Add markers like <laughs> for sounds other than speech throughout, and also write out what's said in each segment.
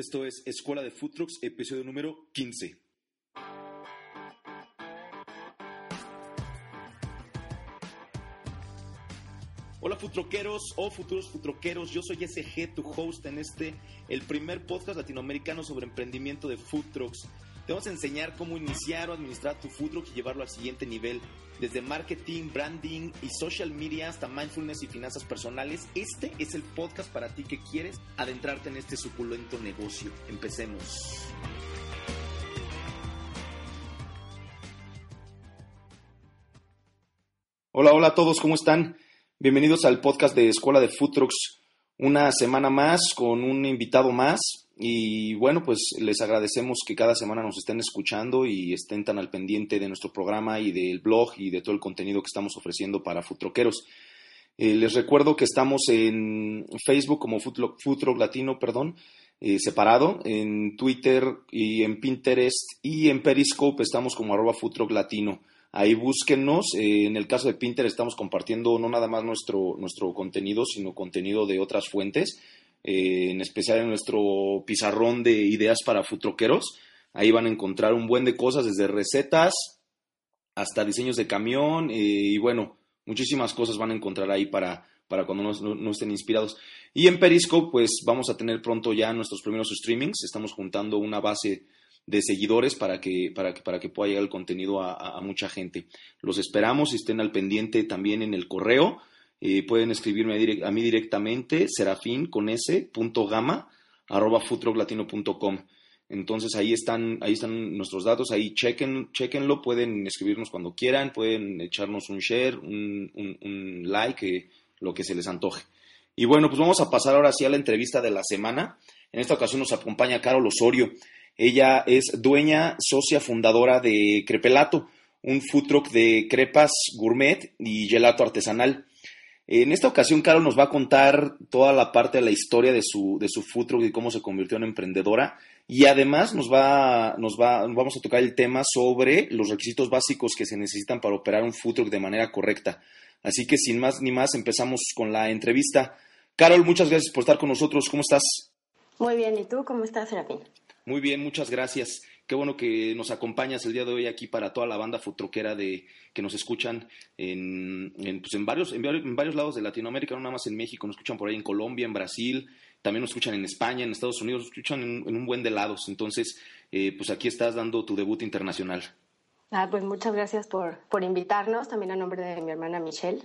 Esto es Escuela de Food Trucks, episodio número 15. Hola futroqueros o futuros futroqueros, yo soy SG, tu host en este, el primer podcast latinoamericano sobre emprendimiento de food. Te vamos a enseñar cómo iniciar o administrar tu food truck y llevarlo al siguiente nivel. Desde marketing, branding y social media hasta mindfulness y finanzas personales, este es el podcast para ti que quieres adentrarte en este suculento negocio. Empecemos. Hola, hola a todos, ¿cómo están? Bienvenidos al podcast de Escuela de Food. Una semana más con un invitado más y bueno, pues les agradecemos que cada semana nos estén escuchando y estén tan al pendiente de nuestro programa y del blog y de todo el contenido que estamos ofreciendo para Futroqueros. Eh, les recuerdo que estamos en Facebook como Futroc Latino, perdón, eh, separado, en Twitter y en Pinterest y en Periscope estamos como arroba Latino. Ahí búsquennos. Eh, en el caso de Pinterest estamos compartiendo no nada más nuestro, nuestro contenido, sino contenido de otras fuentes. Eh, en especial en nuestro pizarrón de ideas para futroqueros. Ahí van a encontrar un buen de cosas, desde recetas hasta diseños de camión eh, y bueno, muchísimas cosas van a encontrar ahí para, para cuando no, estén inspirados. Y en Periscope, pues vamos a tener pronto ya nuestros primeros streamings. Estamos juntando una base de seguidores para que, para que, para que pueda llegar el contenido a, a mucha gente. Los esperamos y estén al pendiente también en el correo eh, pueden escribirme a mí directamente, serafín con s, punto gama, arroba Entonces ahí están, ahí están nuestros datos, ahí chequen, chequenlo, pueden escribirnos cuando quieran, pueden echarnos un share, un, un, like, eh, lo que se les antoje. Y bueno, pues vamos a pasar ahora sí a la entrevista de la semana. En esta ocasión nos acompaña Carol Osorio. Ella es dueña, socia fundadora de Crepelato, un food truck de crepas gourmet y gelato artesanal. En esta ocasión, Carol nos va a contar toda la parte de la historia de su, de su food truck y cómo se convirtió en emprendedora. Y además nos va, nos va, vamos a tocar el tema sobre los requisitos básicos que se necesitan para operar un food truck de manera correcta. Así que sin más ni más, empezamos con la entrevista. Carol, muchas gracias por estar con nosotros. ¿Cómo estás? Muy bien, ¿y tú cómo estás, Serafín? Muy bien, muchas gracias. Qué bueno que nos acompañas el día de hoy aquí para toda la banda futroquera de que nos escuchan en, pues en, varios, en, varios lados de Latinoamérica, no nada más en México, nos escuchan por ahí en Colombia, en Brasil, también nos escuchan en España, en Estados Unidos, nos escuchan en, un buen de lados. Entonces, eh, pues aquí estás dando tu debut internacional. Ah, pues muchas gracias por, por invitarnos, también a nombre de mi hermana Michelle.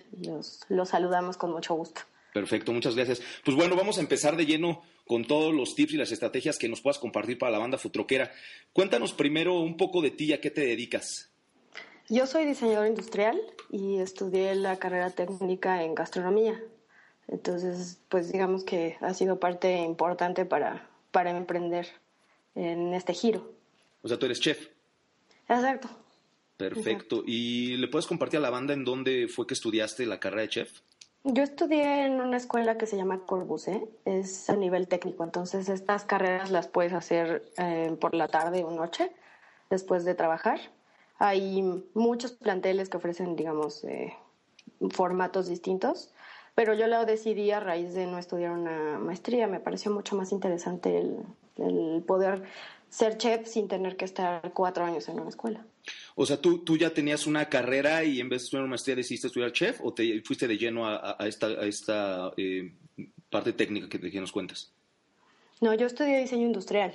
los saludamos con mucho gusto. Perfecto, muchas gracias. Pues bueno, vamos a empezar de lleno con todos los tips y las estrategias que nos puedas compartir para la banda futroquera. Cuéntanos primero un poco de ti, a qué te dedicas. Yo soy diseñador industrial y estudié la carrera técnica en gastronomía. Entonces, pues digamos que ha sido parte importante para, para emprender en este giro. O sea, tú eres chef. Exacto. Perfecto. ¿Y le puedes compartir a la banda en dónde fue que estudiaste la carrera de chef? Yo estudié en una escuela que se llama Corbusier, es a nivel técnico, entonces estas carreras las puedes hacer eh, por la tarde o noche después de trabajar. Hay muchos planteles que ofrecen, digamos, eh, formatos distintos, pero yo lo decidí a raíz de no estudiar una maestría. Me pareció mucho más interesante el, el poder ser chef sin tener que estar cuatro años en una escuela. O sea, ¿tú, tú ya tenías una carrera y en vez de estudiar una maestría decidiste estudiar chef o te fuiste de lleno a, esta, a esta eh, parte técnica que, que nos cuentas? No, yo estudié diseño industrial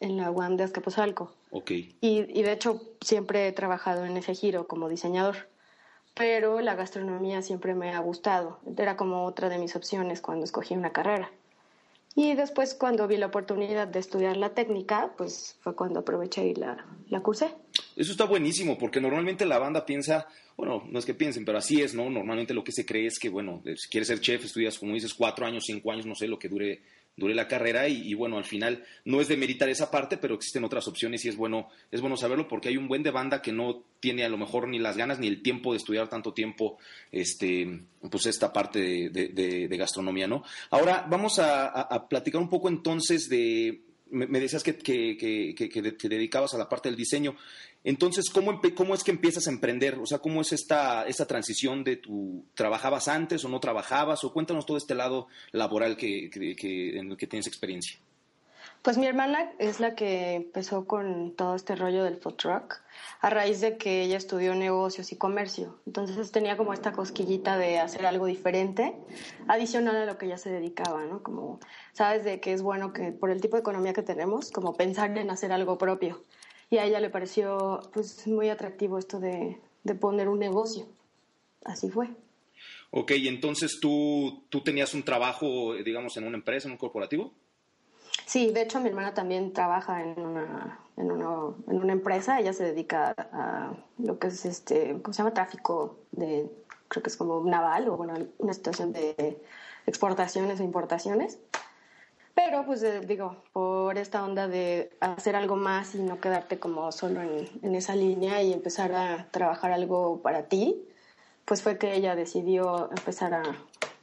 en la UAM de Azcapotzalco. Ok. Y, y de hecho siempre he trabajado en ese giro como diseñador, pero la gastronomía siempre me ha gustado. Era como otra de mis opciones cuando escogí una carrera. Y después cuando vi la oportunidad de estudiar la técnica, pues fue cuando aproveché y la, la cursé. Eso está buenísimo, porque normalmente la banda piensa, bueno, no es que piensen, pero así es, ¿no? Normalmente lo que se cree es que, bueno, si quieres ser chef, estudias, como dices, cuatro años, cinco años, no sé, lo que dure duré la carrera y, bueno, al final no es de meritar esa parte, pero existen otras opciones y es bueno, es bueno saberlo porque hay un buen de banda que no tiene a lo mejor ni las ganas ni el tiempo de estudiar tanto tiempo este, pues esta parte de, gastronomía, ¿no? Ahora vamos a, platicar un poco entonces de, me, decías que, te dedicabas a la parte del diseño. Entonces, ¿cómo, ¿cómo, es que empiezas a emprender? O sea, ¿cómo es esta, esta transición de tu, ¿trabajabas antes o no trabajabas? O cuéntanos todo este lado laboral que, en el que tienes experiencia. Pues mi hermana es la que empezó con todo este rollo del food truck a raíz de que ella estudió negocios y comercio. Entonces tenía como esta cosquillita de hacer algo diferente, adicional a lo que ella se dedicaba, ¿no? Como, sabes, de que es bueno que por el tipo de economía que tenemos, como pensar en hacer algo propio. Y a ella le pareció pues muy atractivo esto de, de poner un negocio. Así fue. Ok, entonces tú, tú tenías un trabajo, digamos, en una empresa, en un corporativo. Sí, de hecho mi hermana también trabaja en una, en en una empresa, ella se dedica a lo que es este, ¿cómo se llama? Tráfico de, creo que es como naval o bueno, una situación de exportaciones o importaciones. Pero pues eh, digo, por esta onda de hacer algo más y no quedarte como solo en, en esa línea y empezar a trabajar algo para ti, pues fue que ella decidió empezar a,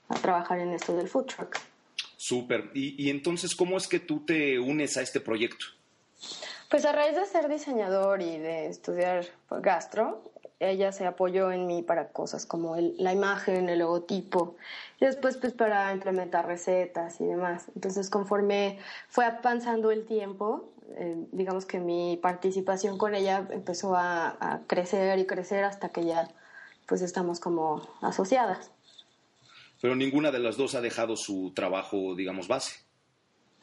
a trabajar en esto del food truck. Súper. Y, entonces, ¿cómo es que tú te unes a este proyecto? Pues a raíz de ser diseñador y de estudiar gastro, ella se apoyó en mí para cosas como la imagen, el logotipo, y después pues para implementar recetas y demás. Entonces conforme fue avanzando el tiempo, eh, digamos que mi participación con ella empezó a, a, crecer y crecer hasta que ya pues estamos como asociadas pero ninguna de las dos ha dejado su trabajo, digamos, base.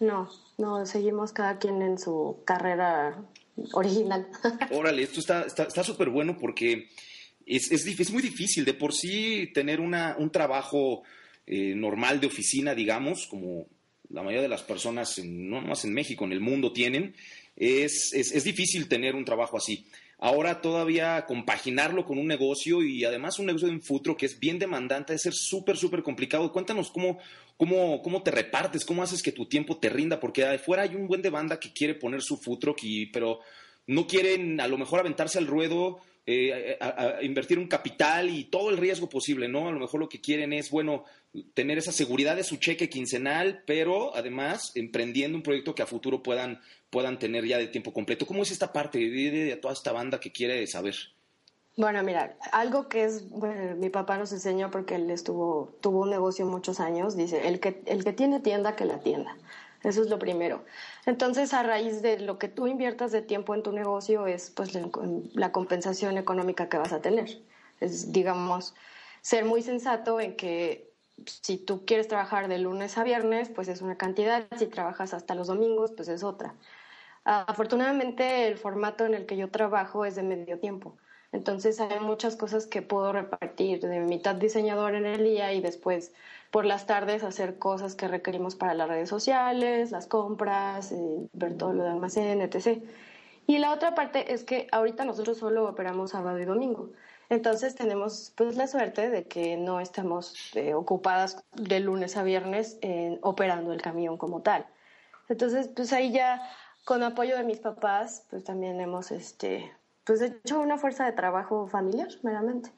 No, no, seguimos cada quien en su carrera original. Órale, esto está súper bueno porque es, es, muy difícil de por sí tener una, un trabajo eh, normal de oficina, digamos, como la mayoría de las personas, no más en México, en el mundo tienen, es, es difícil tener un trabajo así. Ahora todavía compaginarlo con un negocio y además un negocio de un futuro que es bien demandante, de ser súper, súper complicado. Cuéntanos cómo, cómo, cómo te repartes, cómo haces que tu tiempo te rinda, porque afuera hay un buen de banda que quiere poner su futuro, pero no quieren a lo mejor aventarse al ruedo eh, a, invertir un capital y todo el riesgo posible, ¿no? A lo mejor lo que quieren es, bueno, tener esa seguridad de su cheque quincenal, pero además emprendiendo un proyecto que a futuro puedan, puedan tener ya de tiempo completo. ¿Cómo es esta parte de, toda esta banda que quiere saber? Bueno, mira, algo que es, mi papá nos enseñó porque él estuvo, tuvo un negocio muchos años, dice, el que, el que tiene tienda, que la tienda. Eso es lo primero. Entonces, a raíz de lo que tú inviertas de tiempo en tu negocio es pues la, compensación económica que vas a tener. Es, digamos, ser muy sensato en que si tú quieres trabajar de lunes a viernes, pues es una cantidad, si trabajas hasta los domingos, pues es otra. afortunadamente, el formato en el que yo trabajo es de medio tiempo. Entonces hay muchas cosas que puedo repartir de mitad diseñador en el día y después por las tardes hacer cosas que requerimos para las redes sociales, las compras, eh, ver todo lo de almacén, etc. Y la otra parte es que ahorita nosotros solo operamos sábado y domingo. Entonces tenemos pues la suerte de que no estamos eh, ocupadas de lunes a viernes operando el camión como tal. Entonces pues ahí ya con apoyo de mis papás pues también hemos este pues hecho una fuerza de trabajo familiar meramente.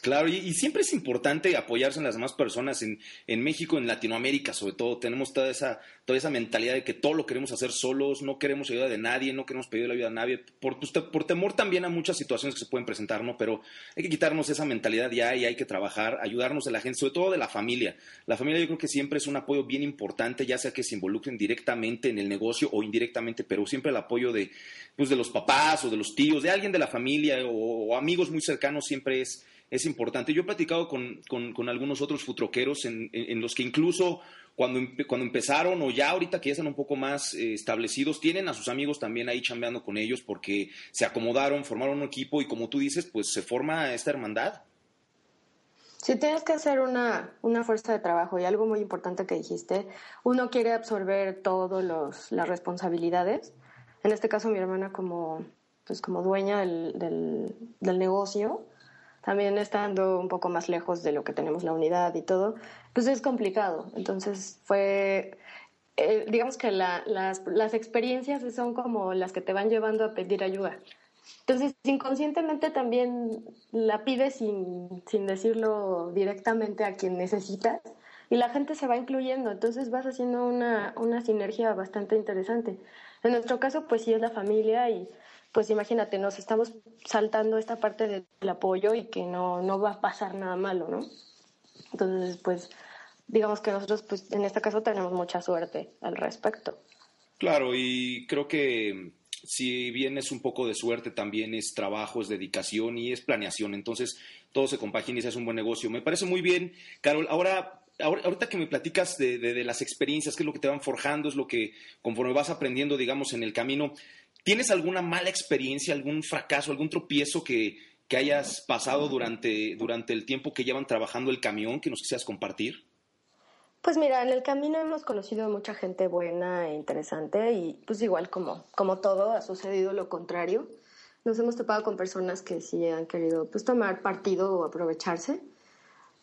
Claro, y, siempre es importante apoyarse en las demás personas en, en, México, en Latinoamérica sobre todo. Tenemos toda esa, toda esa mentalidad de que todo lo queremos hacer solos, no queremos ayuda de nadie, no queremos pedir la ayuda a nadie, por, por temor también a muchas situaciones que se pueden presentar, ¿no? Pero hay que quitarnos esa mentalidad ya y hay que trabajar, ayudarnos de la gente, sobre todo de la familia. La familia yo creo que siempre es un apoyo bien importante, ya sea que se involucren directamente en el negocio o indirectamente, pero siempre el apoyo de, pues, de los papás o de los tíos, de alguien de la familia o amigos muy cercanos siempre es es importante. Yo he platicado con, con, algunos otros futroqueros en, en, los que incluso cuando, cuando empezaron o ya ahorita que ya están un poco más eh, establecidos, tienen a sus amigos también ahí chambeando con ellos porque se acomodaron, formaron un equipo y como tú dices, pues se forma esta hermandad. Sí, tienes que hacer una, una fuerza de trabajo y algo muy importante que dijiste, uno quiere absorber todas las responsabilidades. En este caso mi hermana como, pues como dueña del, del, del negocio, también estando un poco más lejos de lo que tenemos la unidad y todo, pues es complicado. Entonces fue, eh, digamos que las, las experiencias son como las que te van llevando a pedir ayuda. Entonces, inconscientemente también la pides sin, sin decirlo directamente a quien necesitas y la gente se va incluyendo, entonces vas haciendo una, una sinergia bastante interesante. En nuestro caso, pues sí es la familia y pues imagínate, nos estamos saltando esta parte del apoyo y que no, no va a pasar nada malo, ¿no? Entonces, pues digamos que nosotros, pues en este caso tenemos mucha suerte al respecto. Claro, y creo que si bien es un poco de suerte, también es trabajo, es dedicación y es planeación. Entonces, todo se compagina y se hace un buen negocio. Me parece muy bien, Carol. Ahora, ahorita que me platicas de, de, las experiencias, qué es lo que te van forjando, es lo que conforme vas aprendiendo, digamos, en el camino, ¿tienes alguna mala experiencia, algún fracaso, algún tropiezo que, que hayas pasado durante, durante el tiempo que llevan trabajando el camión que nos quisieras compartir? Pues mira, en el camino hemos conocido mucha gente buena e interesante y pues igual como, como todo ha sucedido lo contrario. Nos hemos topado con personas que sí han querido pues tomar partido o aprovecharse,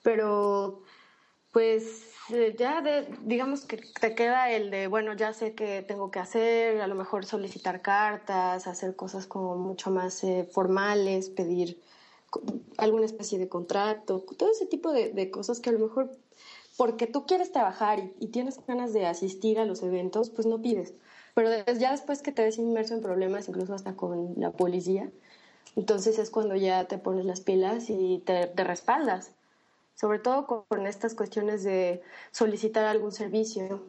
pero pues eh, ya de, digamos que te queda el de, bueno, ya sé que tengo que hacer, a lo mejor solicitar cartas, hacer cosas como mucho más eh, formales, pedir alguna especie de contrato, todo ese tipo de, de cosas que a lo mejor porque tú quieres trabajar y, tienes ganas de asistir a los eventos, pues no pides. Pero ya después que te ves inmerso en problemas, incluso hasta con la policía, entonces es cuando ya te pones las pilas y te, respaldas. Sobre todo con, estas cuestiones de solicitar algún servicio.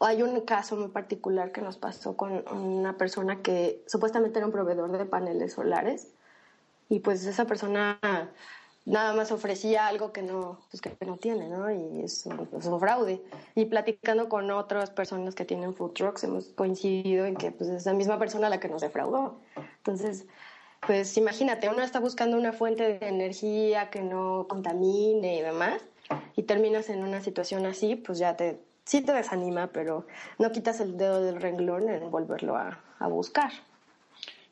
Hay un caso muy particular que nos pasó con una persona que supuestamente era un proveedor de paneles solares y pues esa persona nada más ofrecía algo que no, pues que no tiene, ¿no? Y es un, fraude. Y platicando con otras personas que tienen food trucks, hemos coincidido en que pues, es la misma persona la que nos defraudó. Entonces, pues imagínate, uno está buscando una fuente de energía que no contamine y demás, y terminas en una situación así, pues ya te, sí te desanima, pero no quitas el dedo del renglón en volverlo a, a buscar.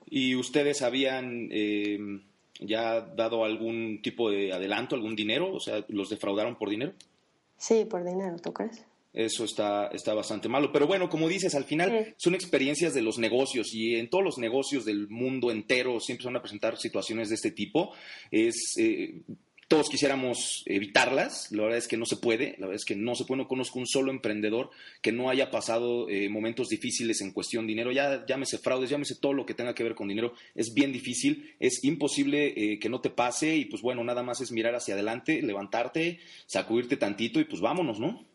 ¿Y ustedes habían... Eh ya dado algún tipo de adelanto, algún dinero? O sea, ¿los defraudaron por dinero? Sí, por dinero, ¿tú crees? Eso está, está bastante malo. Pero bueno, como dices, al final son experiencias de los negocios y en todos los negocios del mundo entero siempre se van a presentar situaciones de este tipo. Es, eh, todos quisiéramos evitarlas, la verdad es que no se puede, la verdad es que no se puede, no conozco un solo emprendedor que no haya pasado eh, momentos difíciles en cuestión de dinero, ya llámese fraudes, llámese todo lo que tenga que ver con dinero, es bien difícil, es imposible eh, que no te pase. Y pues bueno, nada más es mirar hacia adelante, levantarte, sacudirte tantito y pues vámonos, ¿no?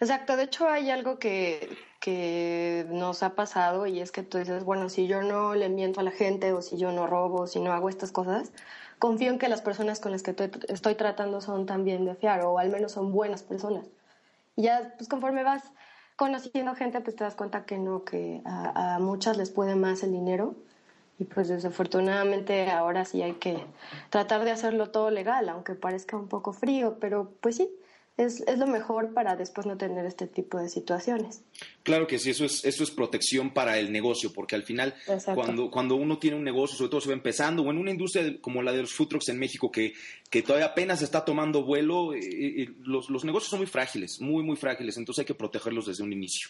Exacto, de hecho hay algo que, que nos ha pasado y es que tú dices, bueno, si yo no le miento a la gente o si yo no robo, si no hago estas cosas, confío en que las personas con las que estoy, tratando son también de fiar o al menos son buenas personas. Y ya, pues conforme vas conociendo gente, pues te das cuenta que no, que a, a muchas les puede más el dinero. Y pues desafortunadamente ahora sí hay que tratar de hacerlo todo legal, aunque parezca un poco frío, pero pues sí, es, es, lo mejor para después no tener este tipo de situaciones. Claro que sí, eso es, eso es protección para el negocio, porque al final, cuando, cuando uno tiene un negocio, sobre todo se va empezando, o en una industria como la de los food trucks en México, que, que todavía apenas está tomando vuelo, eh, eh, los, los negocios son muy frágiles, muy, muy frágiles, entonces hay que protegerlos desde un inicio.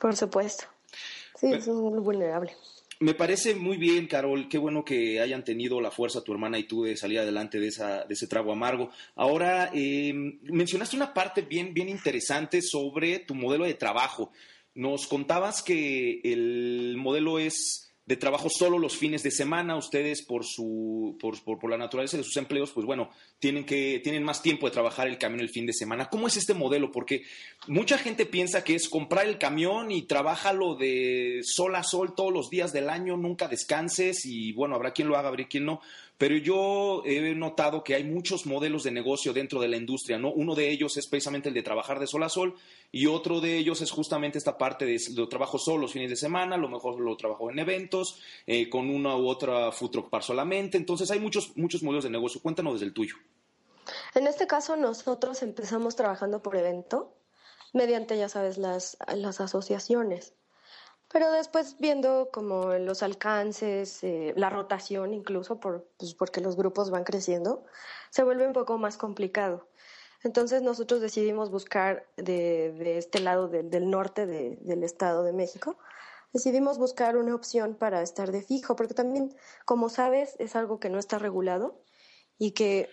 Por supuesto. Sí, es muy vulnerable. Me parece muy bien, Carol. Qué bueno que hayan tenido la fuerza tu hermana y tú de salir adelante de, esa, de ese trago amargo. Ahora, eh, mencionaste una parte bien, bien interesante sobre tu modelo de trabajo. Nos contabas que el modelo es de trabajo solo los fines de semana. Ustedes, por, su, por, por, la naturaleza de sus empleos, pues bueno, tienen, que, tienen más tiempo de trabajar el camión el fin de semana. ¿Cómo es este modelo? Porque mucha gente piensa que es comprar el camión y trabájalo de sol a sol todos los días del año, nunca descanses y bueno, habrá quien lo haga, habrá quien no. Pero yo he notado que hay muchos modelos de negocio dentro de la industria, ¿no? Uno de ellos es precisamente el de trabajar de sol a sol y otro de ellos es justamente esta parte de lo trabajo solo los fines de semana, a lo mejor lo trabajo en eventos, eh, con una u otra food truck par solamente. Entonces hay muchos, muchos modelos de negocio. Cuéntanos desde el tuyo. En este caso nosotros empezamos trabajando por evento mediante, ya sabes, las, las asociaciones. Pero después viendo como los alcances, eh, la rotación incluso, por, pues porque los grupos van creciendo, se vuelve un poco más complicado. Entonces nosotros decidimos buscar de, este lado del norte del Estado de México, decidimos buscar una opción para estar de fijo, porque también, como sabes, es algo que no está regulado y que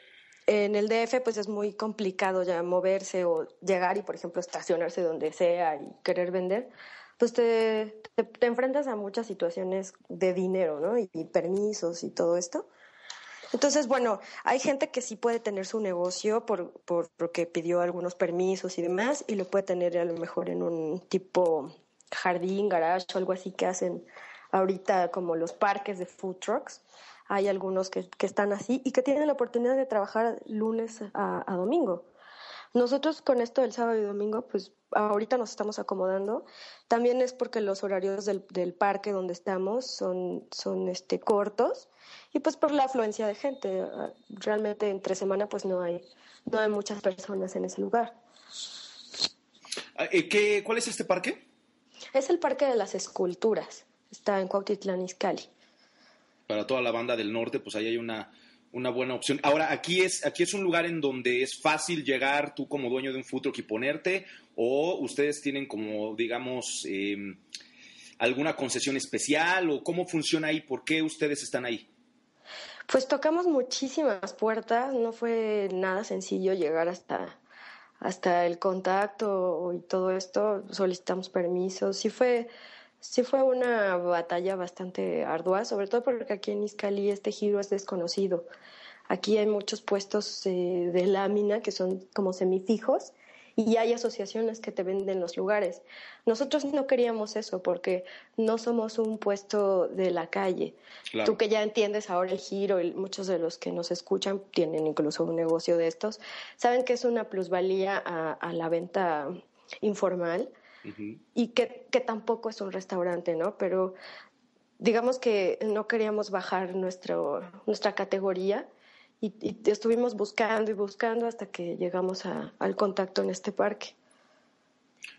en el DF pues es muy complicado ya moverse o llegar y, por ejemplo, estacionarse donde sea y querer vender, pues te, te, enfrentas a muchas situaciones de dinero, ¿no? Y, permisos y todo esto. Entonces, bueno, hay gente que sí puede tener su negocio por, por, porque pidió algunos permisos y demás, y lo puede tener a lo mejor en un tipo jardín, garage o algo así que hacen ahorita como los parques de food trucks. Hay algunos que, que están así y que tienen la oportunidad de trabajar lunes a, a domingo. Nosotros con esto del sábado y domingo, pues ahorita nos estamos acomodando. También es porque los horarios del, del parque donde estamos son, son este, cortos y pues por la afluencia de gente. Realmente entre semana pues no hay, no hay muchas personas en ese lugar. Ah, ¿Qué, ¿Cuál es este parque? Es el Parque de las Esculturas. Está en Cuautitlán, Izcalli. Para toda la banda del norte, pues ahí hay una, una buena opción. Ahora, aquí es, aquí es un lugar en donde es fácil llegar tú como dueño de un food truck y ponerte, o ustedes tienen como, digamos, em, alguna concesión especial, o cómo funciona ahí, por qué ustedes están ahí. Pues tocamos muchísimas puertas, no fue nada sencillo llegar hasta, hasta el contacto y todo esto, solicitamos permisos, sí fue sí fue una batalla bastante ardua, sobre todo porque aquí en Iscali este giro es desconocido. Aquí hay muchos puestos eh, de lámina que son como semifijos y hay asociaciones que te venden los lugares. Nosotros no queríamos eso porque no somos un puesto de la calle. Tú que ya entiendes ahora el giro y muchos de los que nos escuchan tienen incluso un negocio de estos, saben que es una plusvalía a la venta informal y que, que, tampoco es un restaurante, ¿no? Pero digamos que no queríamos bajar nuestro, nuestra categoría y, estuvimos buscando y buscando hasta que llegamos al contacto en este parque.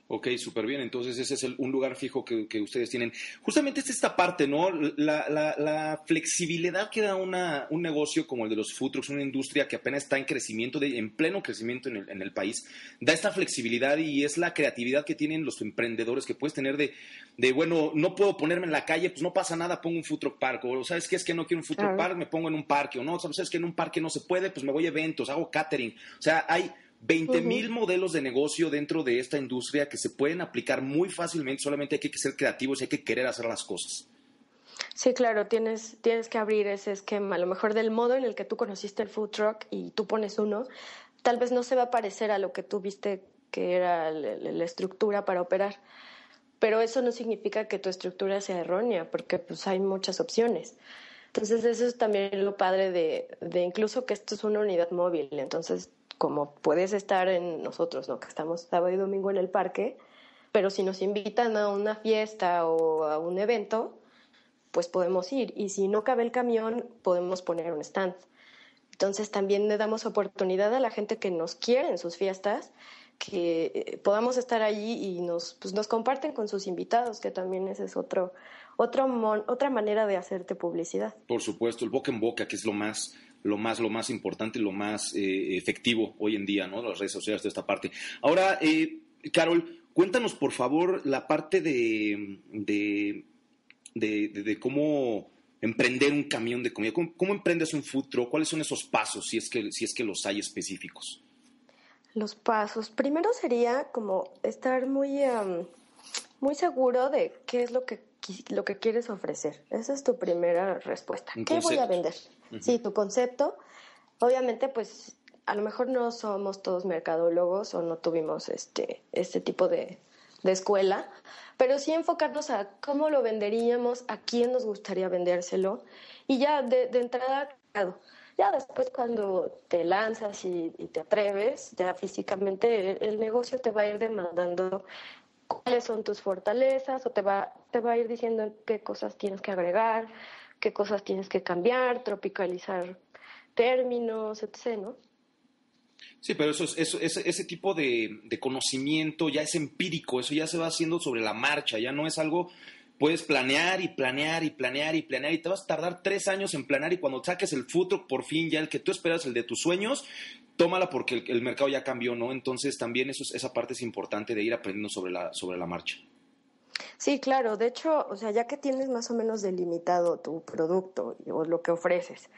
Ok, súper bien. Entonces ese es un lugar fijo que, ustedes tienen. Justamente es esta parte, ¿no? La, flexibilidad que da una, un negocio como el de los food trucks, una industria que apenas está en crecimiento, de, en pleno crecimiento en el, en el, país, da esta flexibilidad y es la creatividad que tienen los emprendedores que puedes tener de, de bueno, no puedo ponerme en la calle, pues no pasa nada, pongo un food truck park. O sabes qué es que no quiero un food truck park, me pongo en un parque. O no, sabes que en un parque no se puede, pues me voy a eventos, hago catering. O sea, hay 20 mil modelos de negocio dentro de esta industria que se pueden aplicar muy fácilmente, solamente hay que ser creativos y hay que querer hacer las cosas. Sí, claro, tienes, tienes que abrir ese esquema. A lo mejor del modo en el que tú conociste el food truck y tú pones uno, tal vez no se va a parecer a lo que tú viste que era la, estructura para operar. Pero eso no significa que tu estructura sea errónea, porque pues hay muchas opciones. Entonces eso es también lo padre de, de incluso que esto es una unidad móvil. Entonces como puedes estar en nosotros, ¿no? Que estamos sábado y domingo en el parque, pero si nos invitan a una fiesta o a un evento, pues podemos ir. Y si no cabe el camión, podemos poner un stand. Entonces también le damos oportunidad a la gente que nos quiere en sus fiestas, que eh, podamos estar allí y nos, pues nos comparten con sus invitados, que también ese es otro, otro otra manera de hacerte publicidad. Por supuesto, el boca en boca, que es lo más lo más, lo más importante lo más eh, efectivo hoy en día, ¿no? Las redes sociales de esta parte. Ahora, eh, Carol, cuéntanos por favor la parte de, de, de, cómo emprender un camión de comida. ¿Cómo, emprendes un food truck? ¿Cuáles son esos pasos, si es que, si es que los hay específicos? Los pasos. Primero sería como estar muy, muy seguro de qué es lo que lo que quieres ofrecer. Esa es tu primera respuesta. ¿Qué voy a vender? Sí, tu concepto. Obviamente, pues a lo mejor no somos todos mercadólogos o no tuvimos este, este tipo de, escuela, pero sí enfocarnos a cómo lo venderíamos, a quién nos gustaría vendérselo y ya de, entrada, ya después cuando te lanzas y, te atreves, ya físicamente el, negocio te va a ir demandando cuáles son tus fortalezas o te va, te va a ir diciendo qué cosas tienes que agregar, qué cosas tienes que cambiar, tropicalizar términos, etc.. Sí, pero eso, eso ese, ese, tipo de, de, conocimiento ya es empírico, eso ya se va haciendo sobre la marcha, ya no es algo, puedes planear y planear y planear y planear y te vas a tardar tres años en planear y cuando saques el futuro, por fin ya el que tú esperas, el de tus sueños, tómala porque el, mercado ya cambió, ¿no? Entonces también eso, esa parte es importante de ir aprendiendo sobre la, sobre la marcha. Sí, claro. De hecho, o sea, ya que tienes más o menos delimitado tu producto o lo que ofreces,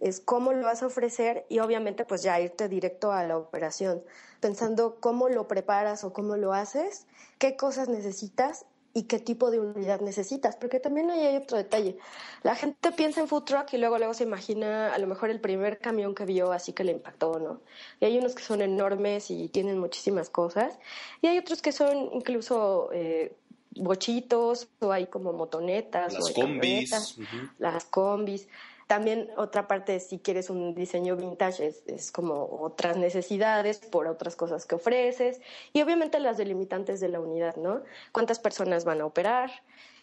es cómo lo vas a ofrecer y obviamente pues ya irte directo a la operación, pensando cómo lo preparas o cómo lo haces, qué cosas necesitas y qué tipo de unidad necesitas, porque también ahí hay otro detalle. La gente piensa en food truck y luego luego se imagina a lo mejor el primer camión que vio así que le impactó, ¿no? Y hay unos que son enormes y tienen muchísimas cosas y hay otros que son incluso eh, bochitos o hay como motonetas las combis, las combis. También otra parte, si quieres un diseño vintage, es, como otras necesidades por otras cosas que ofreces y obviamente las delimitantes de la unidad, ¿no? ¿Cuántas personas van a operar?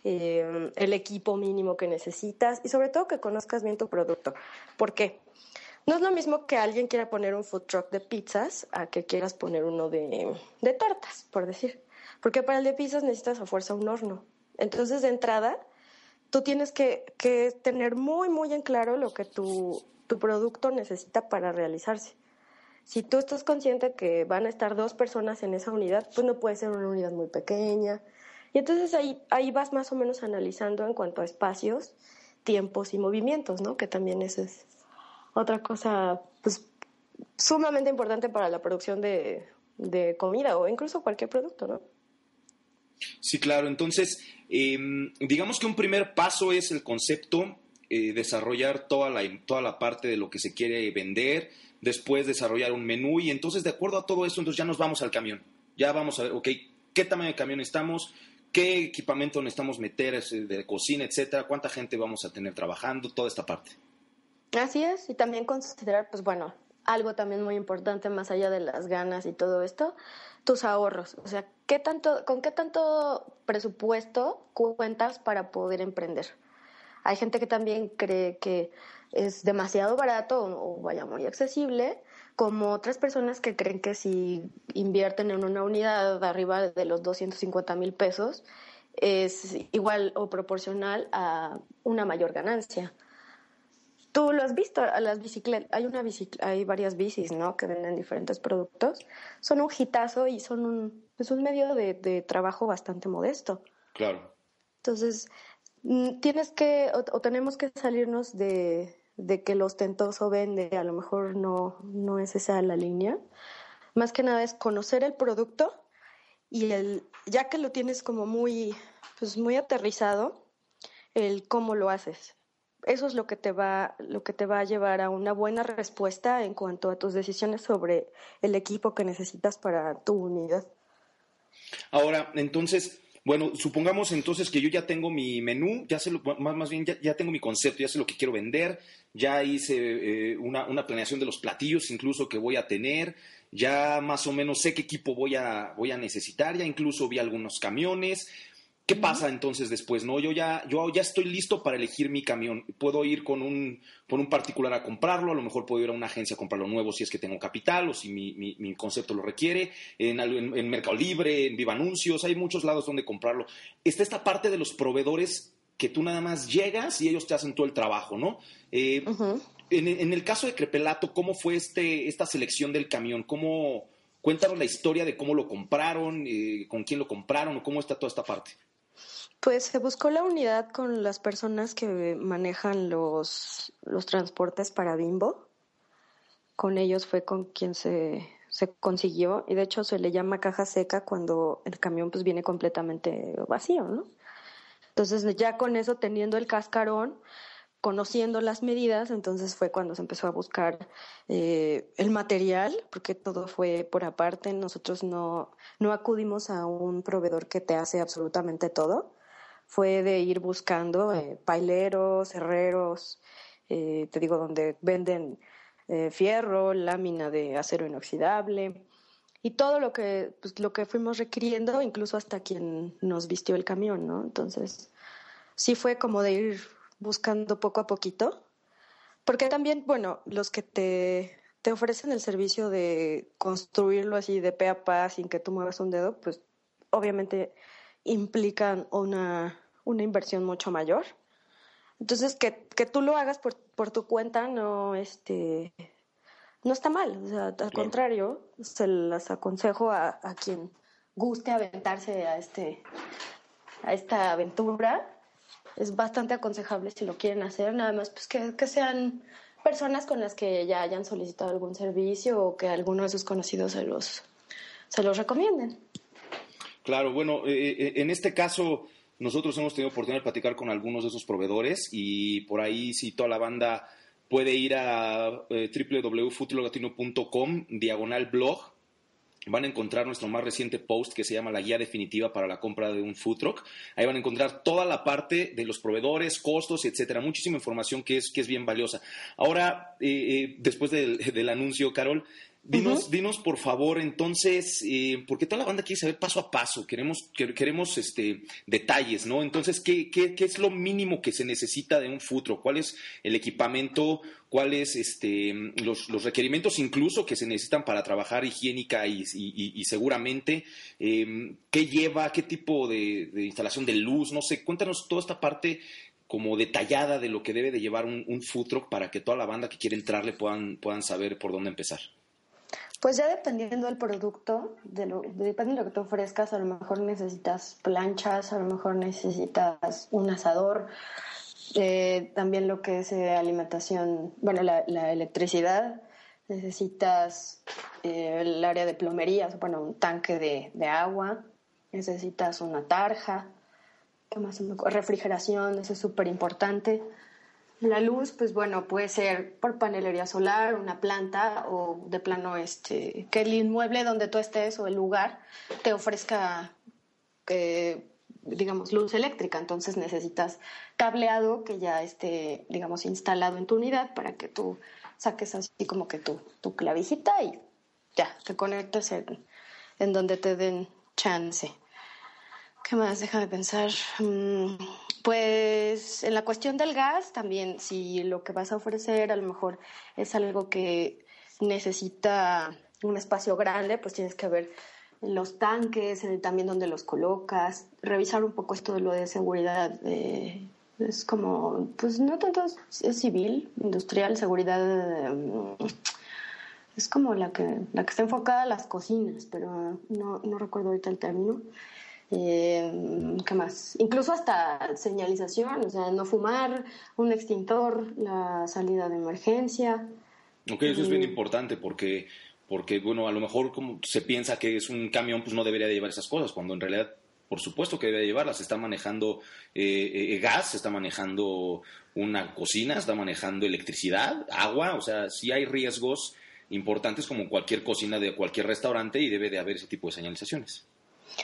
Eh, el equipo mínimo que necesitas y sobre todo que conozcas bien tu producto. ¿Por qué? No es lo mismo que alguien quiera poner un food truck de pizzas a que quieras poner uno de, de tortas, por decir. Porque para el de pizzas necesitas a fuerza un horno. Entonces, de entrada, tú tienes que, tener muy, muy en claro lo que tu, tu producto necesita para realizarse. Si tú estás consciente que van a estar dos personas en esa unidad, pues no puede ser una unidad muy pequeña. Y entonces ahí, ahí vas más o menos analizando en cuanto a espacios, tiempos y movimientos, ¿no? Que también eso es otra cosa, pues, sumamente importante para la producción de, de comida o incluso cualquier producto, ¿no? Sí, claro. Entonces, em, digamos que un primer paso es el concepto, eh, desarrollar toda la, toda la parte de lo que se quiere vender, después desarrollar un menú y entonces de acuerdo a todo eso, entonces ya nos vamos al camión. Ya vamos a ver, ok, qué tamaño de camión estamos, qué equipamiento necesitamos meter de cocina, etcétera, cuánta gente vamos a tener trabajando, toda esta parte. Así es, y también considerar, pues bueno, algo también muy importante más allá de las ganas y todo esto, tus ahorros. O sea, ¿qué tanto, ¿con qué tanto presupuesto cuentas para poder emprender? Hay gente que también cree que es demasiado barato o, vaya muy accesible, como otras personas que creen que si invierten en una unidad arriba de los 250 mil pesos, es igual o proporcional a una mayor ganancia. Tú lo has visto, a las bicicletas, hay una hay varias bicis, ¿no? Que venden diferentes productos. Son un hitazo y son un, es un medio de, trabajo bastante modesto. Claro. Entonces, mm, tienes que, o, tenemos que salirnos de, de, que lo ostentoso vende, a lo mejor no, no es esa la línea. Más que nada es conocer el producto y el, ya que lo tienes como muy, pues muy aterrizado, el cómo lo haces eso es lo que te va lo que te va a llevar a una buena respuesta en cuanto a tus decisiones sobre el equipo que necesitas para tu unidad. Ahora, entonces, bueno, supongamos entonces que yo ya tengo mi menú, ya sé lo, más, más bien ya, tengo mi concepto, ya sé lo que quiero vender, ya hice eh, una, una, planeación de los platillos incluso que voy a tener, ya más o menos sé qué equipo voy a, voy a necesitar, ya incluso vi algunos camiones, ¿Qué pasa entonces después? No, yo ya, yo ya estoy listo para elegir mi camión. Puedo ir con un, con un particular a comprarlo, a lo mejor puedo ir a una agencia a comprarlo nuevo si es que tengo capital o si mi, mi, concepto lo requiere, en, en, Mercado Libre, en Viva Anuncios, hay muchos lados donde comprarlo. Está esta parte de los proveedores que tú nada más llegas y ellos te hacen todo el trabajo, ¿no? Eh, en, el caso de Crepelato, ¿cómo fue este, esta selección del camión? ¿Cómo, cuéntanos la historia de cómo lo compraron, eh, con quién lo compraron o cómo está toda esta parte? Pues se buscó la unidad con las personas que manejan los, los transportes para Bimbo. Con ellos fue con quien se, se consiguió y de hecho se le llama caja seca cuando el camión pues viene completamente vacío, ¿no? Entonces ya con eso teniendo el cascarón, conociendo las medidas, entonces fue cuando se empezó a buscar eh, el material, porque todo fue por aparte. Nosotros no, no acudimos a un proveedor que te hace absolutamente todo fue de ir buscando eh, paileros, herreros, eh, te digo, donde venden eh, fierro, lámina de acero inoxidable y todo lo que, pues, lo que fuimos requiriendo, incluso hasta quien nos vistió el camión, ¿no? Entonces, sí fue como de ir buscando poco a poquito, porque también, bueno, los que te, te ofrecen el servicio de construirlo así de pe a pa sin que tú muevas un dedo, pues obviamente implican una, una inversión mucho mayor. Entonces, que, que tú lo hagas por, por tu cuenta no, este, no está mal, o sea, al contrario, se las aconsejo a, a, quien guste aventarse a este a esta aventura. Es bastante aconsejable si lo quieren hacer, nada más pues que, que sean personas con las que ya hayan solicitado algún servicio o que alguno de sus conocidos se los, se los recomienden. Claro, bueno, eh, eh, en este caso nosotros hemos tenido oportunidad de platicar con algunos de esos proveedores y por ahí si toda la banda puede ir a eh, diagonal blog van a encontrar nuestro más reciente post que se llama la guía definitiva para la compra de un food truck. Ahí van a encontrar toda la parte de los proveedores, costos, etcétera. Muchísima información que es, que es bien valiosa. Ahora, eh, eh, después del, del anuncio, Carol, Dinos, dinos por favor, entonces, eh, porque toda la banda quiere saber paso a paso, queremos, queremos este, detalles, ¿no? Entonces, ¿qué, ¿qué, qué, es lo mínimo que se necesita de un futro? ¿Cuál es el equipamiento? ¿Cuáles este, los, los, requerimientos incluso que se necesitan para trabajar higiénica y, y, y seguramente? Eh, ¿Qué lleva? ¿Qué tipo de, de, instalación de luz? No sé, cuéntanos toda esta parte como detallada de lo que debe de llevar un, un food truck para que toda la banda que quiere entrarle puedan, puedan saber por dónde empezar. Pues ya dependiendo del producto, de lo, depende de lo que te ofrezcas, a lo mejor necesitas planchas, a lo mejor necesitas un asador, eh, también lo que es eh, alimentación, bueno, la, electricidad, necesitas eh, el área de plomería, bueno, un tanque de, agua, necesitas una tarja, ¿qué? Refrigeración, eso es súper importante. La luz, pues bueno, puede ser por panelería solar, una planta o de plano este que el inmueble donde tú estés o el lugar te ofrezca eh, digamos luz eléctrica, entonces necesitas cableado que ya esté digamos instalado en tu unidad para que tú saques así como que tu, tu clavijita y ya te conectes en, en donde te den chance. ¿Qué más? Déjame pensar. Mm, pues en la cuestión del gas también, si lo que vas a ofrecer a lo mejor es algo que necesita un espacio grande, pues tienes que ver los tanques, también donde los colocas, revisar un poco esto de lo de seguridad. es como, pues no tanto es civil, industrial, seguridad. Mm, es como la que, la que está enfocada a las cocinas, pero no, no recuerdo ahorita el término. Eh, ¿Qué más? Incluso hasta señalización, o sea, no fumar, un extintor, la salida de emergencia. Ok, eso es bien importante porque, porque, bueno, a lo mejor como se piensa que es un camión, pues no debería de llevar esas cosas, cuando en realidad, por supuesto que debe llevarlas. Está manejando eh, eh, gas, está manejando una cocina, está manejando electricidad, agua, o sea, sí hay riesgos importantes como cualquier cocina de cualquier restaurante y debe de haber ese tipo de señalizaciones.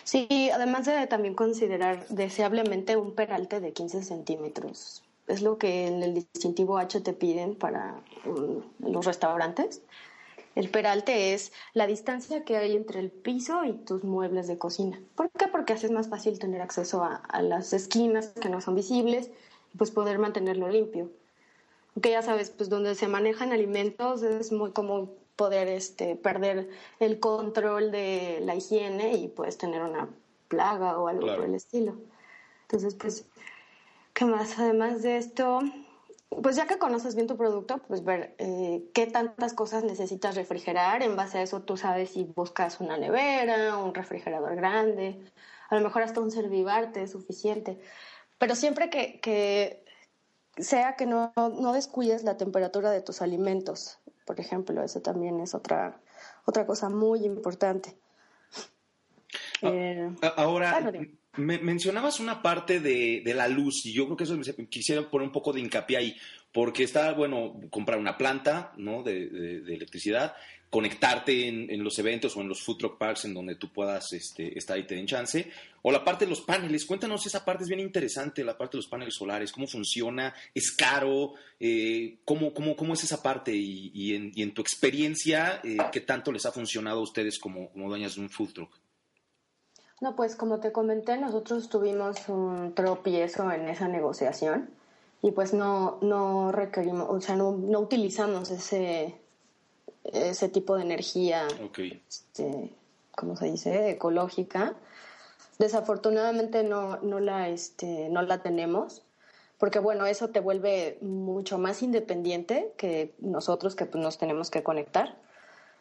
Sí, además de también considerar deseablemente un peralte de 15 centímetros. Es lo que en el distintivo H te piden para um, los restaurantes. El peralte es la distancia que hay entre el piso y tus muebles de cocina. ¿Por qué? Porque así es más fácil tener acceso a, a las esquinas que no son visibles y pues poder mantenerlo limpio. Aunque ya sabes, pues donde se manejan alimentos es muy común poder este, perder el control de la higiene y puedes tener una plaga o algo por el estilo. Entonces, pues, ¿qué más? Además de esto, pues ya que conoces bien tu producto, pues ver eh, qué tantas cosas necesitas refrigerar. En base a eso tú sabes si buscas una nevera, un refrigerador grande, a lo mejor hasta un servivarte es suficiente. Pero siempre que, que sea que no, no descuides la temperatura de tus alimentos por ejemplo, eso también es otra, otra cosa muy importante. Ah, eh, ahora, me, mencionabas una parte de, de, la luz y yo creo que eso quisiera poner un poco de hincapié ahí, porque está, bueno, comprar una planta ¿no? de, de electricidad conectarte en, los eventos o en los food truck parks en donde tú puedas este, estar y te den chance. O la parte de los paneles, cuéntanos, esa parte es bien interesante, la parte de los paneles solares, cómo funciona, es caro, eh, cómo, cómo, cómo, es esa parte y, en, tu experiencia, eh, ¿qué tanto les ha funcionado a ustedes como, como dueñas de un food truck? No, pues como te comenté, nosotros tuvimos un tropiezo en esa negociación y pues no, no requerimos, o sea, no, no utilizamos ese, ese tipo de energía, este, ¿cómo se dice?, ecológica. Desafortunadamente no, no, la, este, no la tenemos, porque bueno, eso te vuelve mucho más independiente que nosotros que pues, nos tenemos que conectar.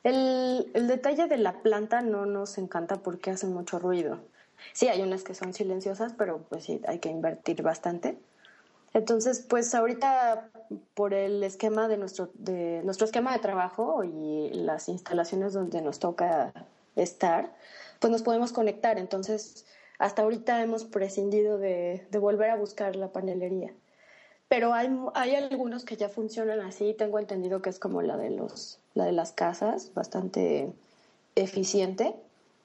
El, el detalle de la planta no nos encanta porque hacen mucho ruido. Sí, hay unas que son silenciosas, pero pues sí, hay que invertir bastante. Entonces, pues ahorita por el esquema de nuestro, de nuestro esquema de trabajo y las instalaciones donde nos toca estar, pues nos podemos conectar. Entonces, hasta ahorita hemos prescindido de, de volver a buscar la panelería. Pero hay, hay algunos que ya funcionan así. Tengo entendido que es como la de, los, la de las casas, bastante eficiente.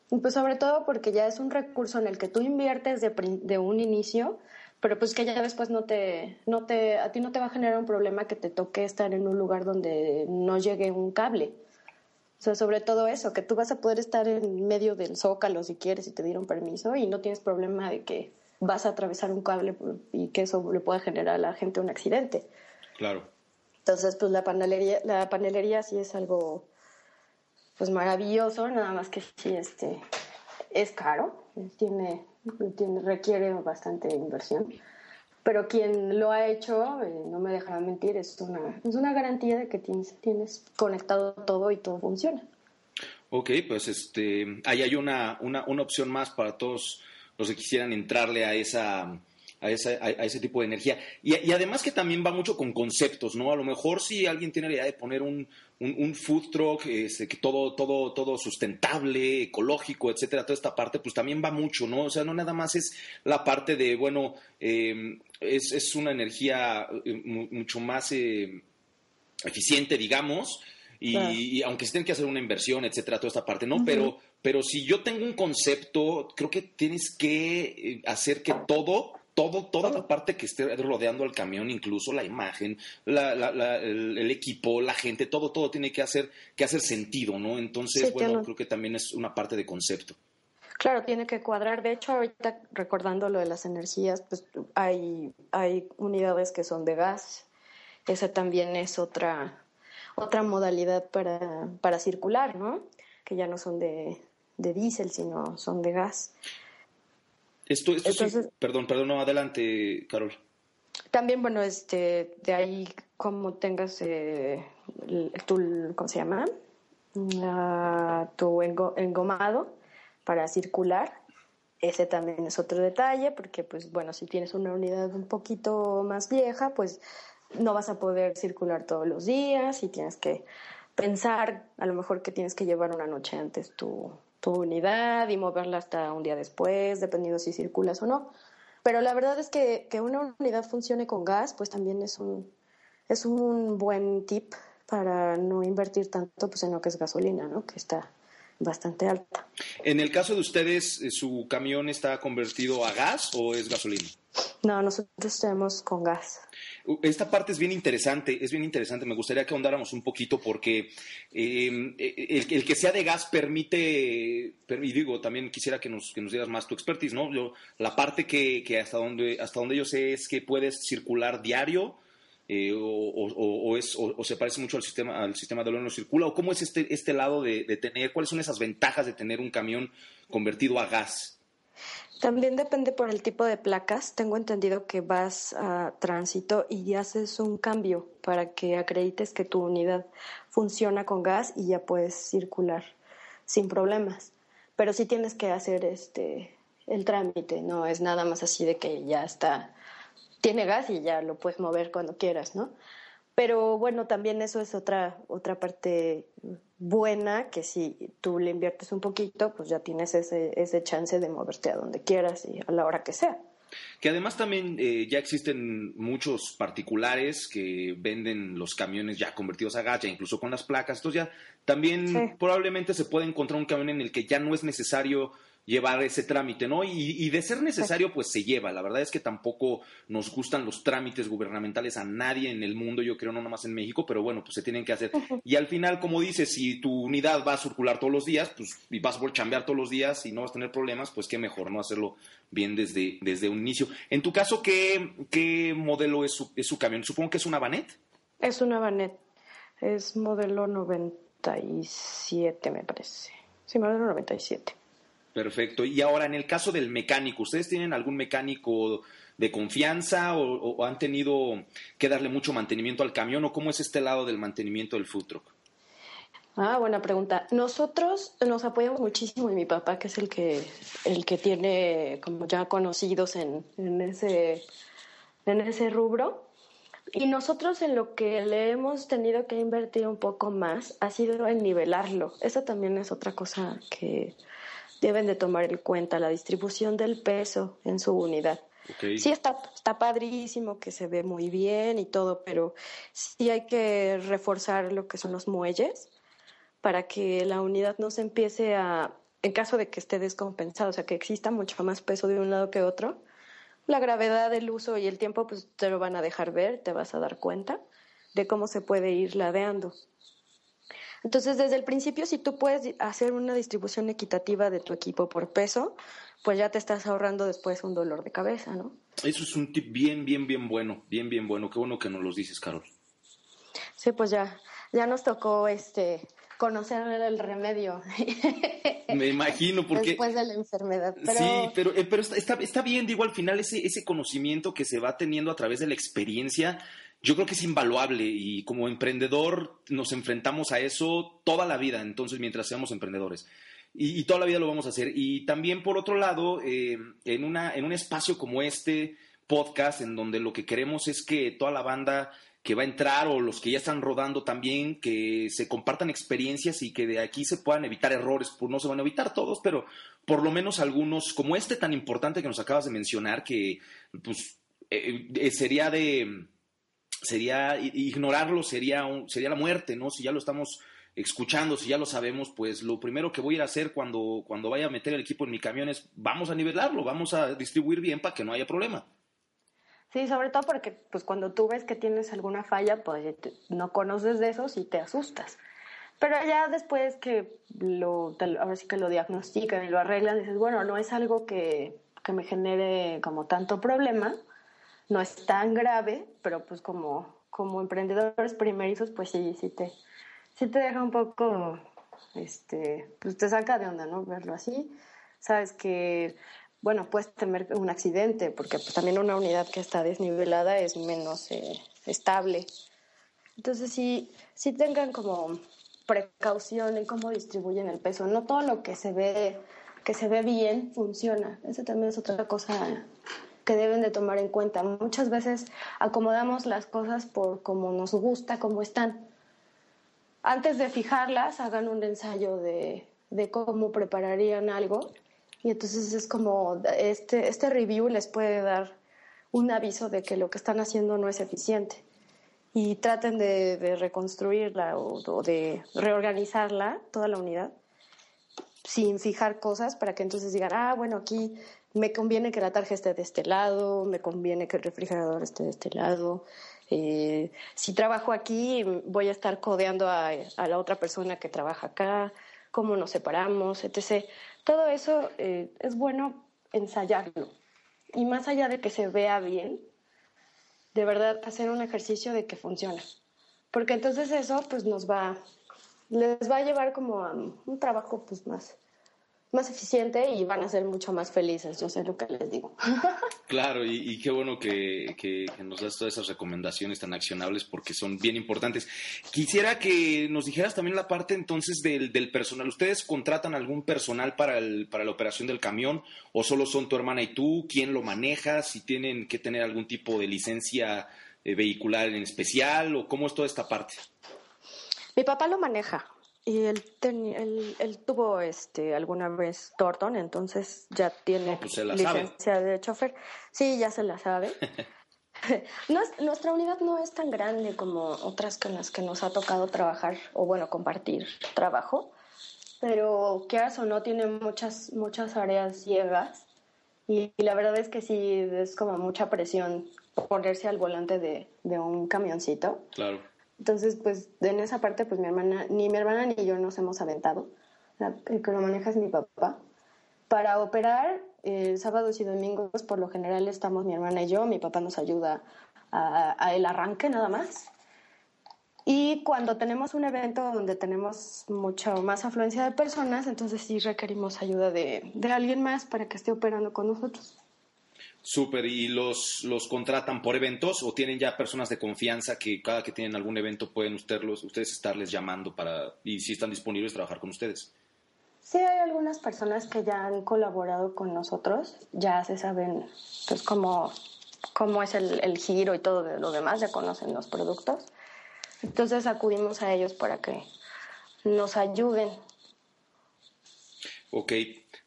Y pues sobre todo porque ya es un recurso en el que tú inviertes de, de un inicio pero pues que ya después no te, no te, a ti no te va a generar un problema que te toque estar en un lugar donde no llegue un cable. O sea, sobre todo eso, que tú vas a poder estar en medio del zócalo si quieres y te dieron permiso y no tienes problema de que vas a atravesar un cable y que eso le pueda generar a la gente un accidente. Claro. Entonces, pues la panelería, la panelería sí es algo pues maravilloso, nada más que sí este es caro, tiene requiere bastante inversión. Pero quien lo ha hecho, eh, no me dejará mentir, es una, es una garantía de que tienes, tienes conectado todo y todo funciona. Ok, pues este, ahí hay una, una, una opción más para todos los que quisieran entrarle a esa, a, ese tipo de energía. Y, además que también va mucho con conceptos, ¿no? A lo mejor si alguien tiene la idea de poner un, food truck, este, que todo, todo, todo sustentable, ecológico, etcétera, toda esta parte, pues también va mucho, ¿no? O sea, no nada más es la parte de, bueno, em, es, una energía eh, mucho más eh, eficiente, digamos, y, aunque se tiene que hacer una inversión, etcétera, toda esta parte, ¿no? Pero pero si yo tengo un concepto, creo que tienes que eh, hacer que todo todo, toda la parte que esté rodeando al camión, incluso la imagen, el, equipo, la gente, todo, todo tiene que hacer, que hacer sentido, ¿no? Entonces, bueno, creo que también es una parte de concepto. Claro, tiene que cuadrar. De hecho, ahorita recordando lo de las energías, pues hay, hay unidades que son de gas. Esa también es otra, otra modalidad para, para circular, ¿no? Que ya no son de, de diésel, sino son de gas. Esto, esto perdón, perdón, no, adelante, Carol. También, bueno, este, de ahí como tengas eh, tu, ¿cómo se llama? tu engomado para circular. Ese también es otro detalle, porque, pues, bueno, si tienes una unidad un poquito más vieja, pues no vas a poder circular todos los días y tienes que pensar, a lo mejor que tienes que llevar una noche antes tu, unidad y moverla hasta un día después, dependiendo si circulas o no. Pero la verdad es que, que una unidad funcione con gas, pues también es un, es un buen tip para no invertir tanto pues, en lo que es gasolina, ¿no? que está bastante alta. En el caso de ustedes, eh, ¿su camión está convertido a gas o es gasolina? No, nosotros tenemos con gas. Esta parte es bien interesante, es bien interesante. Me gustaría que ahondáramos un poquito porque em, el, que sea de gas permite, y digo, también quisiera que nos, que nos dieras más tu expertise, ¿no? Yo, la parte que, que, hasta, donde, hasta donde yo sé es que puedes circular diario eh, o, es, o, se parece mucho al sistema, al sistema de no circula, o cómo es este, este lado de, de tener, cuáles son esas ventajas de tener un camión convertido a gas. También depende por el tipo de placas. Tengo entendido que vas a tránsito y haces un cambio para que acredites que tu unidad funciona con gas y ya puedes circular sin problemas. Pero sí tienes que hacer este el trámite, no es nada más así de que ya está tiene gas y ya lo puedes mover cuando quieras, ¿no? Pero bueno, también eso es otra otra parte buena que si tú le inviertes un poquito, pues ya tienes ese, ese chance de moverte a donde quieras y a la hora que sea. Que además también eh, ya existen muchos particulares que venden los camiones ya convertidos a gacha, incluso con las placas. Entonces ya también probablemente se puede encontrar un camión en el que ya no es necesario llevar ese trámite, ¿no? Y, de ser necesario, pues se lleva. La verdad es que tampoco nos gustan los trámites gubernamentales a nadie en el mundo, yo creo, no nomás en México, pero bueno, pues se tienen que hacer. Y al final, como dices, si tu unidad va a circular todos los días, pues y vas a chambear todos los días y no vas a tener problemas, pues qué mejor, ¿no? Hacerlo bien desde, desde un inicio. En tu caso, ¿qué, qué modelo es su, es su camión? Supongo que es una Banet. Es una Banet. Es modelo 97, me parece. Sí, modelo 97. Perfecto. Y ahora, en el caso del mecánico, ¿ustedes tienen algún mecánico de confianza o, han tenido que darle mucho mantenimiento al camión o cómo es este lado del mantenimiento del food truck? Ah, buena pregunta. Nosotros nos apoyamos muchísimo y mi papá, que es el que, el que tiene como ya conocidos en, en, ese, en ese rubro. Y nosotros en lo que le hemos tenido que invertir un poco más ha sido en nivelarlo. Esa también es otra cosa que deben de tomar en cuenta, la distribución del peso en su unidad. Sí, está, está padrísimo, que se ve muy bien y todo, pero sí hay que reforzar lo que son los muelles para que la unidad no se empiece a, en caso de que esté descompensado, o sea, que exista mucho más peso de un lado que otro, la gravedad del uso y el tiempo pues te lo van a dejar ver, te vas a dar cuenta de cómo se puede ir ladeando. Entonces, desde el principio, si tú puedes hacer una distribución equitativa de tu equipo por peso, pues ya te estás ahorrando después un dolor de cabeza, ¿no? Eso es un tip bien, bien, bien bueno, bien, bien bueno. Qué bueno que nos los dices, Carol. Sí, pues ya, ya nos tocó este conocer el remedio. Me imagino, <laughs> porque... Después de la enfermedad. Sí, pero, eh, pero está, está, bien, digo, al final ese, ese conocimiento que se va teniendo a través de la experiencia yo creo que es invaluable y como emprendedor nos enfrentamos a eso toda la vida, entonces mientras seamos emprendedores. Y, toda la vida lo vamos a hacer. Y también, por otro lado, eh, en, una, en un espacio como este podcast, en donde lo que queremos es que toda la banda que va a entrar o los que ya están rodando también, que se compartan experiencias y que de aquí se puedan evitar errores, pues no se van a evitar todos, pero por lo menos algunos, como este tan importante que nos acabas de mencionar, que pues eh, eh, sería de sería ignorarlo sería sería la muerte, ¿no? Si ya lo estamos escuchando, si ya lo sabemos, pues lo primero que voy a ir a hacer cuando, cuando vaya a meter el equipo en mi camión es vamos a nivelarlo, vamos a distribuir bien para que no haya problema. Sí, sobre todo porque pues cuando tú ves que tienes alguna falla, pues no conoces de eso y te asustas. Pero ya después que lo, ahora sí que lo diagnostican y lo arreglan, dices, bueno, no es algo que, que me genere como tanto problema, no es tan grave, pero pues como, como emprendedores primerizos, pues sí, sí te, sí te deja un poco, este, pues te saca de onda, ¿no? Verlo así. Sabes que, bueno, puedes tener un accidente, porque pues también una unidad que está desnivelada es menos eh, estable. Entonces sí, sí tengan como precaución en cómo distribuyen el peso. No todo lo que se ve, que se ve bien funciona. Esa también es otra cosa que deben de tomar en cuenta. Muchas veces acomodamos las cosas por como nos gusta, como están. Antes de fijarlas, hagan un ensayo de, de cómo prepararían algo y entonces es como este, este review les puede dar un aviso de que lo que están haciendo no es eficiente y traten de, de reconstruirla o, o, de reorganizarla, toda la unidad, sin fijar cosas para que entonces digan, ah, bueno, aquí me conviene que la tarjeta esté de este lado, me conviene que el refrigerador esté de este lado. Eh, si trabajo aquí, voy a estar codeando a, la otra persona que trabaja acá, cómo nos separamos, etc. Todo eso eh, es bueno ensayarlo. Y más allá de que se vea bien, de verdad hacer un ejercicio de que funciona. Porque entonces eso pues nos va, les va a llevar como a un trabajo pues más, más eficiente y van a ser mucho más felices, yo sé lo que les digo. <laughs> Claro, y, qué bueno que, nos das todas esas recomendaciones tan accionables porque son bien importantes. Quisiera que nos dijeras también la parte entonces del, personal. ¿Ustedes contratan algún personal para, el, para la operación del camión o solo son tu hermana y tú? ¿Quién lo maneja? ¿Si tienen que tener algún tipo de licencia eh, vehicular en especial o cómo es toda esta parte? Mi papá lo maneja, y él, él, tuvo este alguna vez Thornton, entonces ya tiene pues licencia de chofer. Sí, ya se la sabe. <laughs> <laughs> nuestra unidad no es tan grande como otras con las que nos ha tocado trabajar, o bueno, compartir trabajo, pero quieras o no, tiene muchas, muchas áreas ciegas. Y, la verdad es que sí, es como mucha presión ponerse al volante de, de un camioncito. Claro entonces, pues en esa parte, pues mi hermana, ni mi hermana ni yo nos hemos aventado. el que lo maneja es mi papá. Para operar eh, sábados y domingos, por lo general estamos mi hermana y yo. Mi papá nos ayuda a, el arranque nada más. Y cuando tenemos un evento donde tenemos mucha más afluencia de personas, entonces sí requerimos ayuda de, de alguien más para que esté operando con nosotros. Súper, ¿y los, los contratan por eventos o tienen ya personas de confianza que cada que tienen algún evento pueden ustedes, ustedes estarles llamando para, y si están disponibles, trabajar con ustedes? Sí, hay algunas personas que ya han colaborado con nosotros, ya se saben pues cómo, cómo es el, el giro y todo de lo demás, ya conocen los productos. Entonces acudimos a ellos para que nos ayuden. Ok,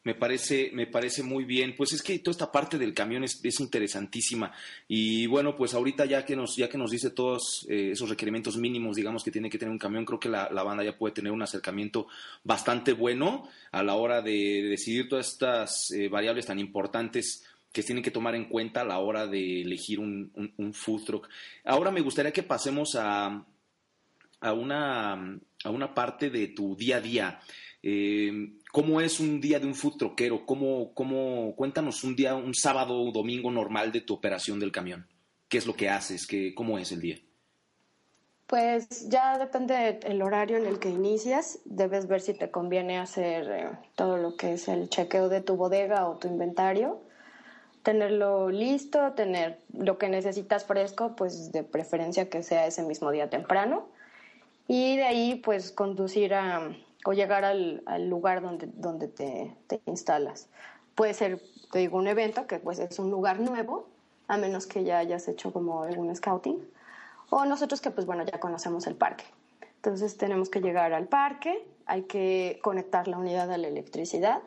me parece, me parece muy bien. Pues es que toda esta parte del camión es, es interesantísima. Y bueno, pues ahorita ya que nos, ya que nos dice todos eh, esos requerimientos mínimos, digamos, que tiene que tener un camión, creo que la, banda ya puede tener un acercamiento bastante bueno a la hora de, decidir todas estas eh, variables tan importantes que tienen que tomar en cuenta a la hora de elegir un, un, un food truck. Ahora me gustaría que pasemos a, a una, a una parte de tu día a día. Eh, ¿Cómo es un día de un food troquero? ¿Cómo, cómo, cuéntanos un día, un sábado o domingo normal de tu operación del camión. ¿Qué es lo que haces? ¿Qué, ¿Cómo es el día? Pues ya depende del horario en el que inicias. Debes ver si te conviene hacer eh, todo lo que es el chequeo de tu bodega o tu inventario. Tenerlo listo, tener lo que necesitas fresco, pues de preferencia que sea ese mismo día temprano y de ahí pues conducir a, o llegar al, lugar donde, donde te, te, instalas. Puede ser, te digo, un evento que pues es un lugar nuevo, a menos que ya hayas hecho como algún scouting, o nosotros que pues bueno, ya conocemos el parque. Entonces tenemos que llegar al parque, hay que conectar la unidad a la electricidad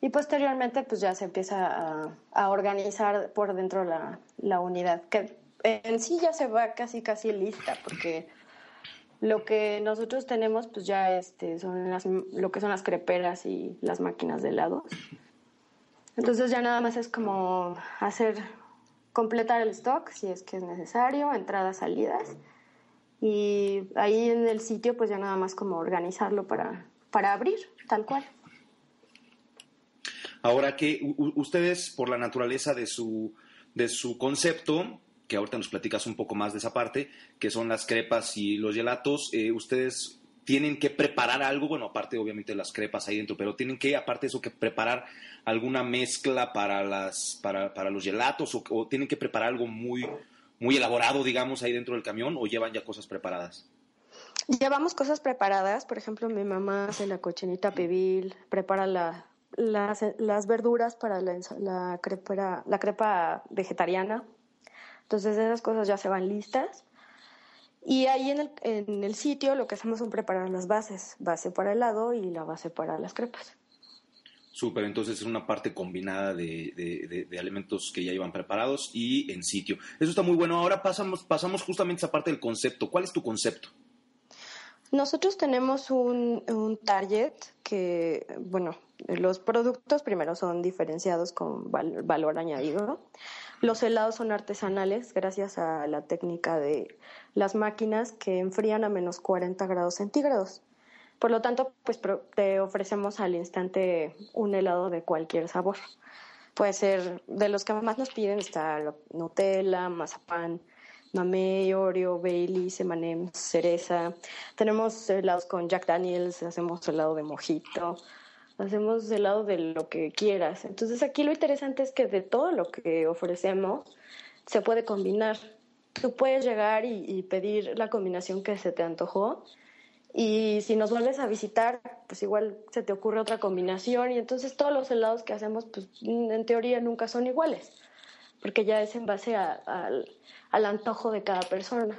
y posteriormente pues ya se empieza a, a organizar por dentro la, la unidad, que en sí ya se va casi casi lista porque lo que nosotros tenemos, pues ya este, son las, lo que son las creperas y las máquinas de helados. Entonces ya nada más es como hacer, completar el stock si es que es necesario, entradas, salidas. Y ahí en el sitio, pues ya nada más como organizarlo para, para abrir, tal cual. Ahora que ustedes, por la naturaleza de su, de su concepto, que ahorita nos platicas un poco más de esa parte, que son las crepas y los gelatos. Eh, ustedes tienen que preparar algo, bueno, aparte obviamente de las crepas ahí dentro, pero tienen que, aparte de eso, que preparar alguna mezcla para, las, para, para los gelatos o, tienen que preparar algo muy, muy elaborado, digamos, ahí dentro del camión o llevan ya cosas preparadas. Llevamos cosas preparadas, por ejemplo, mi mamá hace la cochinita pibil, prepara la, las, las verduras para la, crepa, la crepa vegetariana, entonces esas cosas ya se van listas. Y ahí en el, en el sitio lo que hacemos son preparar las bases, base para helado y la base para las crepas. Súper, entonces es una parte combinada de, de, de, de, alimentos que ya iban preparados y en sitio. Eso está muy bueno. Ahora pasamos, pasamos justamente a esa parte del concepto. ¿Cuál es tu concepto? Nosotros tenemos un, un target que, bueno, los productos primero son diferenciados con val valor añadido. Los helados son artesanales gracias a la técnica de las máquinas que enfrían a menos 40 grados centígrados. Por lo tanto, pues te ofrecemos al instante un helado de cualquier sabor. Puede ser de los que más nos piden está Nutella, mazapán, mamey, Oreo, Bailey, M&M's, cereza. Tenemos helados con Jack Daniels, hacemos helado de mojito hacemos del lado de lo que quieras. Entonces aquí lo interesante es que de todo lo que ofrecemos se puede combinar. Tú puedes llegar y, y, pedir la combinación que se te antojó y si nos vuelves a visitar, pues igual se te ocurre otra combinación y entonces todos los helados que hacemos, pues en teoría nunca son iguales, porque ya es en base a, a, al antojo de cada persona.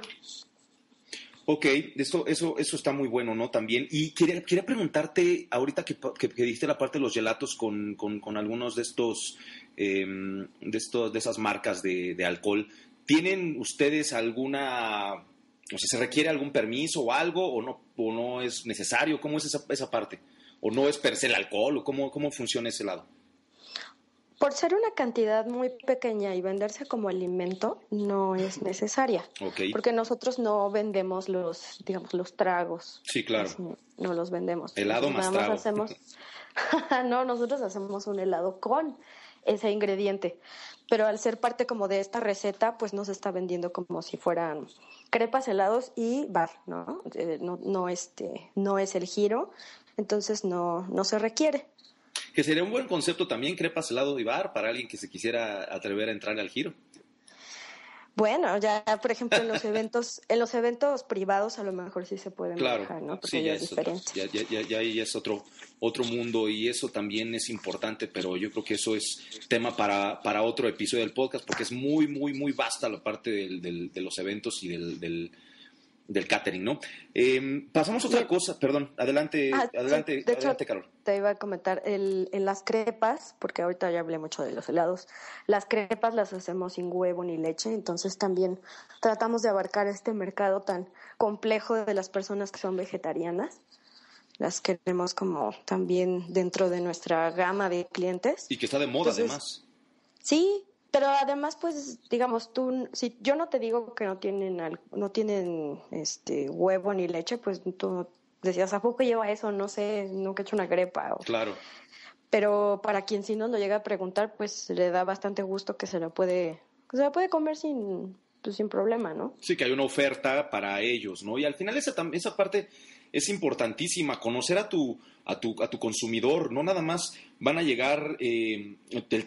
Ok, eso, eso, eso está muy bueno, ¿no? También. Y quería, quería preguntarte, ahorita que, que, diste la parte de los gelatos con, con, con algunos de estos, eh, de estos, de esas marcas de, de, alcohol, ¿tienen ustedes alguna, o sea, se requiere algún permiso o algo, o no, o no es necesario? ¿Cómo es esa, esa parte? ¿O no es per se el alcohol? ¿O cómo, cómo funciona ese lado? Por ser una cantidad muy pequeña y venderse como alimento no es necesaria. Okay. Porque nosotros no vendemos los, digamos, los tragos. Sí, claro. No, no los vendemos. Helado más trago. Hacemos... <laughs> no, nosotros hacemos un helado con ese ingrediente. Pero al ser parte como de esta receta, pues no se está vendiendo como si fueran crepas, helados y bar, ¿no? Eh, no, no, este, no es el giro, entonces no, no se requiere. Que sería un buen concepto también, crepas, helado y bar, para alguien que se quisiera atrever a entrar al giro. Bueno, ya por ejemplo en los eventos, en los eventos privados a lo mejor sí se pueden claro, manejar, ¿no? sí, ya es, otro, ya, ya, ya, ya, es otro, otro mundo y eso también es importante, pero yo creo que eso es tema para, para otro episodio del podcast porque es muy, muy, muy vasta la parte del, del, de los eventos y del, del del catering, ¿no? Eh, pasamos a otra cosa, perdón, adelante, ah, adelante, adelante, Carol. Te iba a comentar, el, en las crepas, porque ahorita ya hablé mucho de los helados, las crepas las hacemos sin huevo ni leche, entonces también tratamos de abarcar este mercado tan complejo de las personas que son vegetarianas. Las queremos como también dentro de nuestra gama de clientes. Y que está de moda además. Sí, pero además, pues, digamos, tú, si yo no te digo que no tienen, no tienen este huevo ni leche, pues tú decías, ¿a poco lleva eso? No sé, nunca he hecho una grepa. Claro. Pero para quien sí nos lo llega a preguntar, pues le da bastante gusto que se lo puede, que se la puede comer sin, pues, sin problema, ¿no? Sí, que hay una oferta para ellos, ¿no? Y al final esa, esa parte es importantísima, conocer a tu, a tu, a tu consumidor, no nada más van a llegar, eh,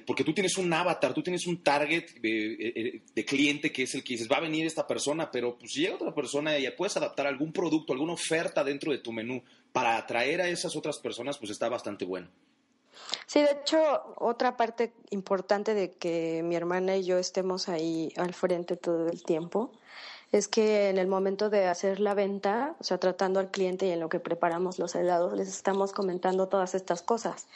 porque tú tienes un avatar, tú tienes un target de, eh, de, cliente que es el que dices, va a venir esta persona, pero pues si llega otra persona y puedes adaptar algún producto, alguna oferta dentro de tu menú para atraer a esas otras personas, pues está bastante bueno. Sí, de hecho, otra parte importante de que mi hermana y yo estemos ahí al frente todo el tiempo es que en el momento de hacer la venta, o sea, tratando al cliente y en lo que preparamos los helados, les estamos comentando todas estas cosas.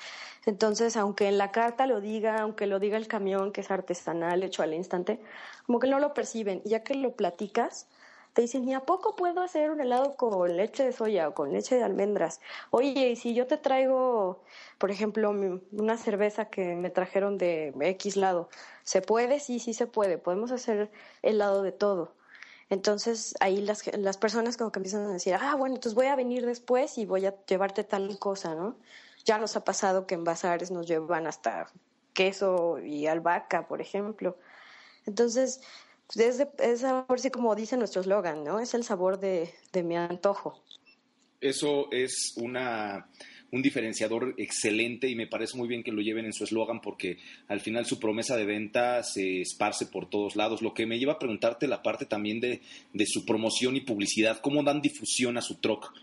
Entonces, aunque en la carta lo diga, aunque lo diga el camión que es artesanal, hecho al instante, como que no lo perciben. Y ya que lo platicas, te dicen, ¿y a poco puedo hacer un helado con leche de soya o con leche de almendras? Oye, y si yo te traigo, por ejemplo, una cerveza que me trajeron de X lado, ¿se puede? Sí, sí se puede. Podemos hacer helado de todo. Entonces ahí las, las personas como que empiezan a decir, ah, bueno, entonces voy a venir después y voy a llevarte tal cosa, ¿no? Ya nos ha pasado que en bazares nos llevan hasta queso y albahaca, por ejemplo. Entonces, es, es ahora sí como dice nuestro eslogan, ¿no? Es el sabor de, de mi antojo. Eso es una un diferenciador excelente y me parece muy bien que lo lleven en su eslogan porque al final su promesa de venta se esparce por todos lados. Lo que me lleva a preguntarte la parte también de, de su promoción y publicidad, ¿cómo dan difusión a su troc?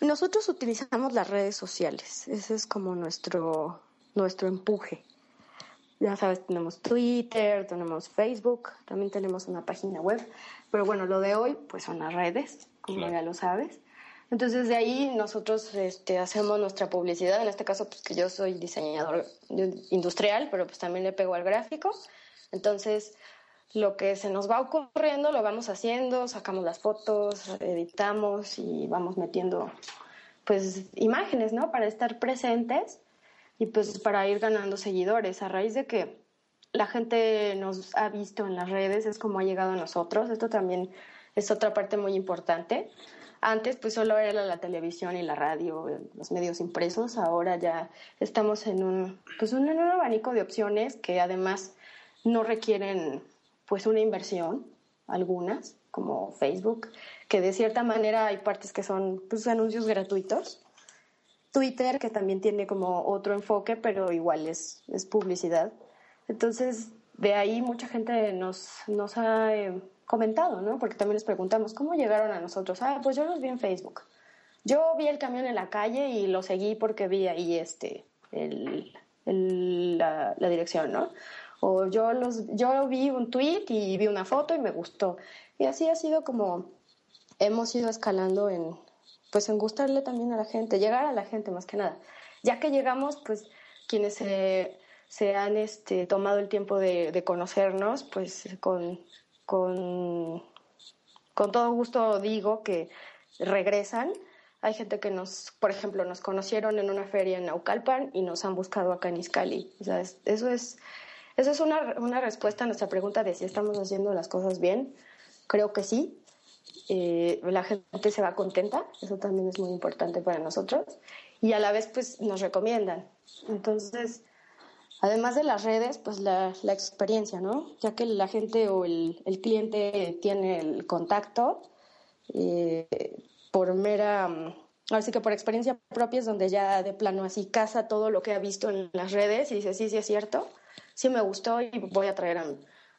Nosotros utilizamos las redes sociales, ese es como nuestro, nuestro empuje. Ya sabes, tenemos Twitter, tenemos Facebook, también tenemos una página web, pero bueno, lo de hoy pues son las redes, como ya lo sabes. Entonces de ahí nosotros este, hacemos nuestra publicidad, en este caso pues que yo soy diseñador industrial, pero pues también le pego al gráfico. Entonces lo que se nos va ocurriendo lo vamos haciendo, sacamos las fotos, editamos y vamos metiendo pues imágenes, ¿no? Para estar presentes y pues para ir ganando seguidores. A raíz de que la gente nos ha visto en las redes, es como ha llegado a nosotros. Esto también es otra parte muy importante. Antes pues solo era la televisión y la radio, los medios impresos, ahora ya estamos en un, pues un, abanico de opciones que además no requieren pues una inversión, algunas, como Facebook, que de cierta manera hay partes que son pues anuncios gratuitos. Twitter, que también tiene como otro enfoque, pero igual es, es publicidad. Entonces, de ahí mucha gente nos, nos ha eh, comentado, ¿no? Porque también les preguntamos, ¿cómo llegaron a nosotros? Ah, pues yo los vi en Facebook. Yo vi el camión en la calle y lo seguí porque vi ahí este, el, la, dirección, ¿no? O yo, los, yo vi un tweet y vi una foto y me gustó. Y así ha sido como hemos ido escalando en, pues en gustarle también a la gente, llegar a la gente más que nada. Ya que llegamos, pues quienes se, han este, tomado el tiempo de conocernos, pues con con, con todo gusto digo que regresan. Hay gente que nos, por ejemplo, nos conocieron en una feria en Naucalpan y nos han buscado acá en sea, eso es, eso es una, una, respuesta a nuestra pregunta de si estamos haciendo las cosas bien. Creo que sí. Eh, la gente se va contenta, eso también es muy importante para nosotros. Y a la vez, pues nos recomiendan. Entonces, Además de las redes, pues la, la experiencia, ¿no? Ya que la gente o el, el cliente tiene el contacto eh, por mera, ahora sí que por experiencia propia es donde ya de plano así casa todo lo que ha visto en las redes y dice, sí, sí es cierto, sí me gustó y voy a traer a,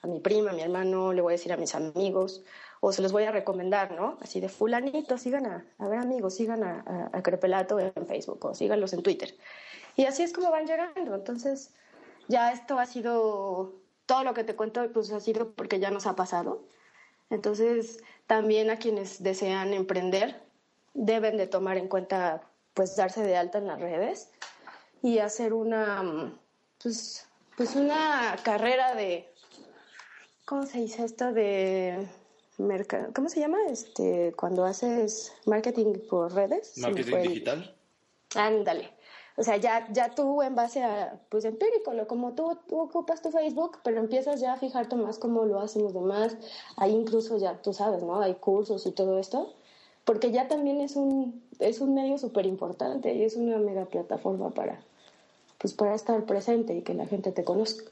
a mi prima, a mi hermano, le voy a decir a mis amigos o se los voy a recomendar, ¿no? Así de fulanito, sigan a, a ver amigos, sigan a, a, Crepelato en Facebook o síganlos en Twitter. Y así es como van llegando. Entonces, ya esto ha sido, todo lo que te cuento, pues ha sido porque ya nos ha pasado. Entonces, también a quienes desean emprender, deben de tomar en cuenta, pues, darse de alta en las redes y hacer una, pues, pues una carrera de, ¿cómo se dice esto? De ¿cómo se llama? Este, cuando haces marketing por redes. Marketing digital. Ándale. O sea, ya, ya tú en base a, pues empírico, lo, como tú, ocupas tu Facebook, pero empiezas ya a fijarte más cómo lo hacen los demás. Ahí incluso ya, tú sabes, ¿no? Hay cursos y todo esto. Porque ya también es un, es un medio súper importante y es una mega plataforma para, pues para estar presente y que la gente te conozca.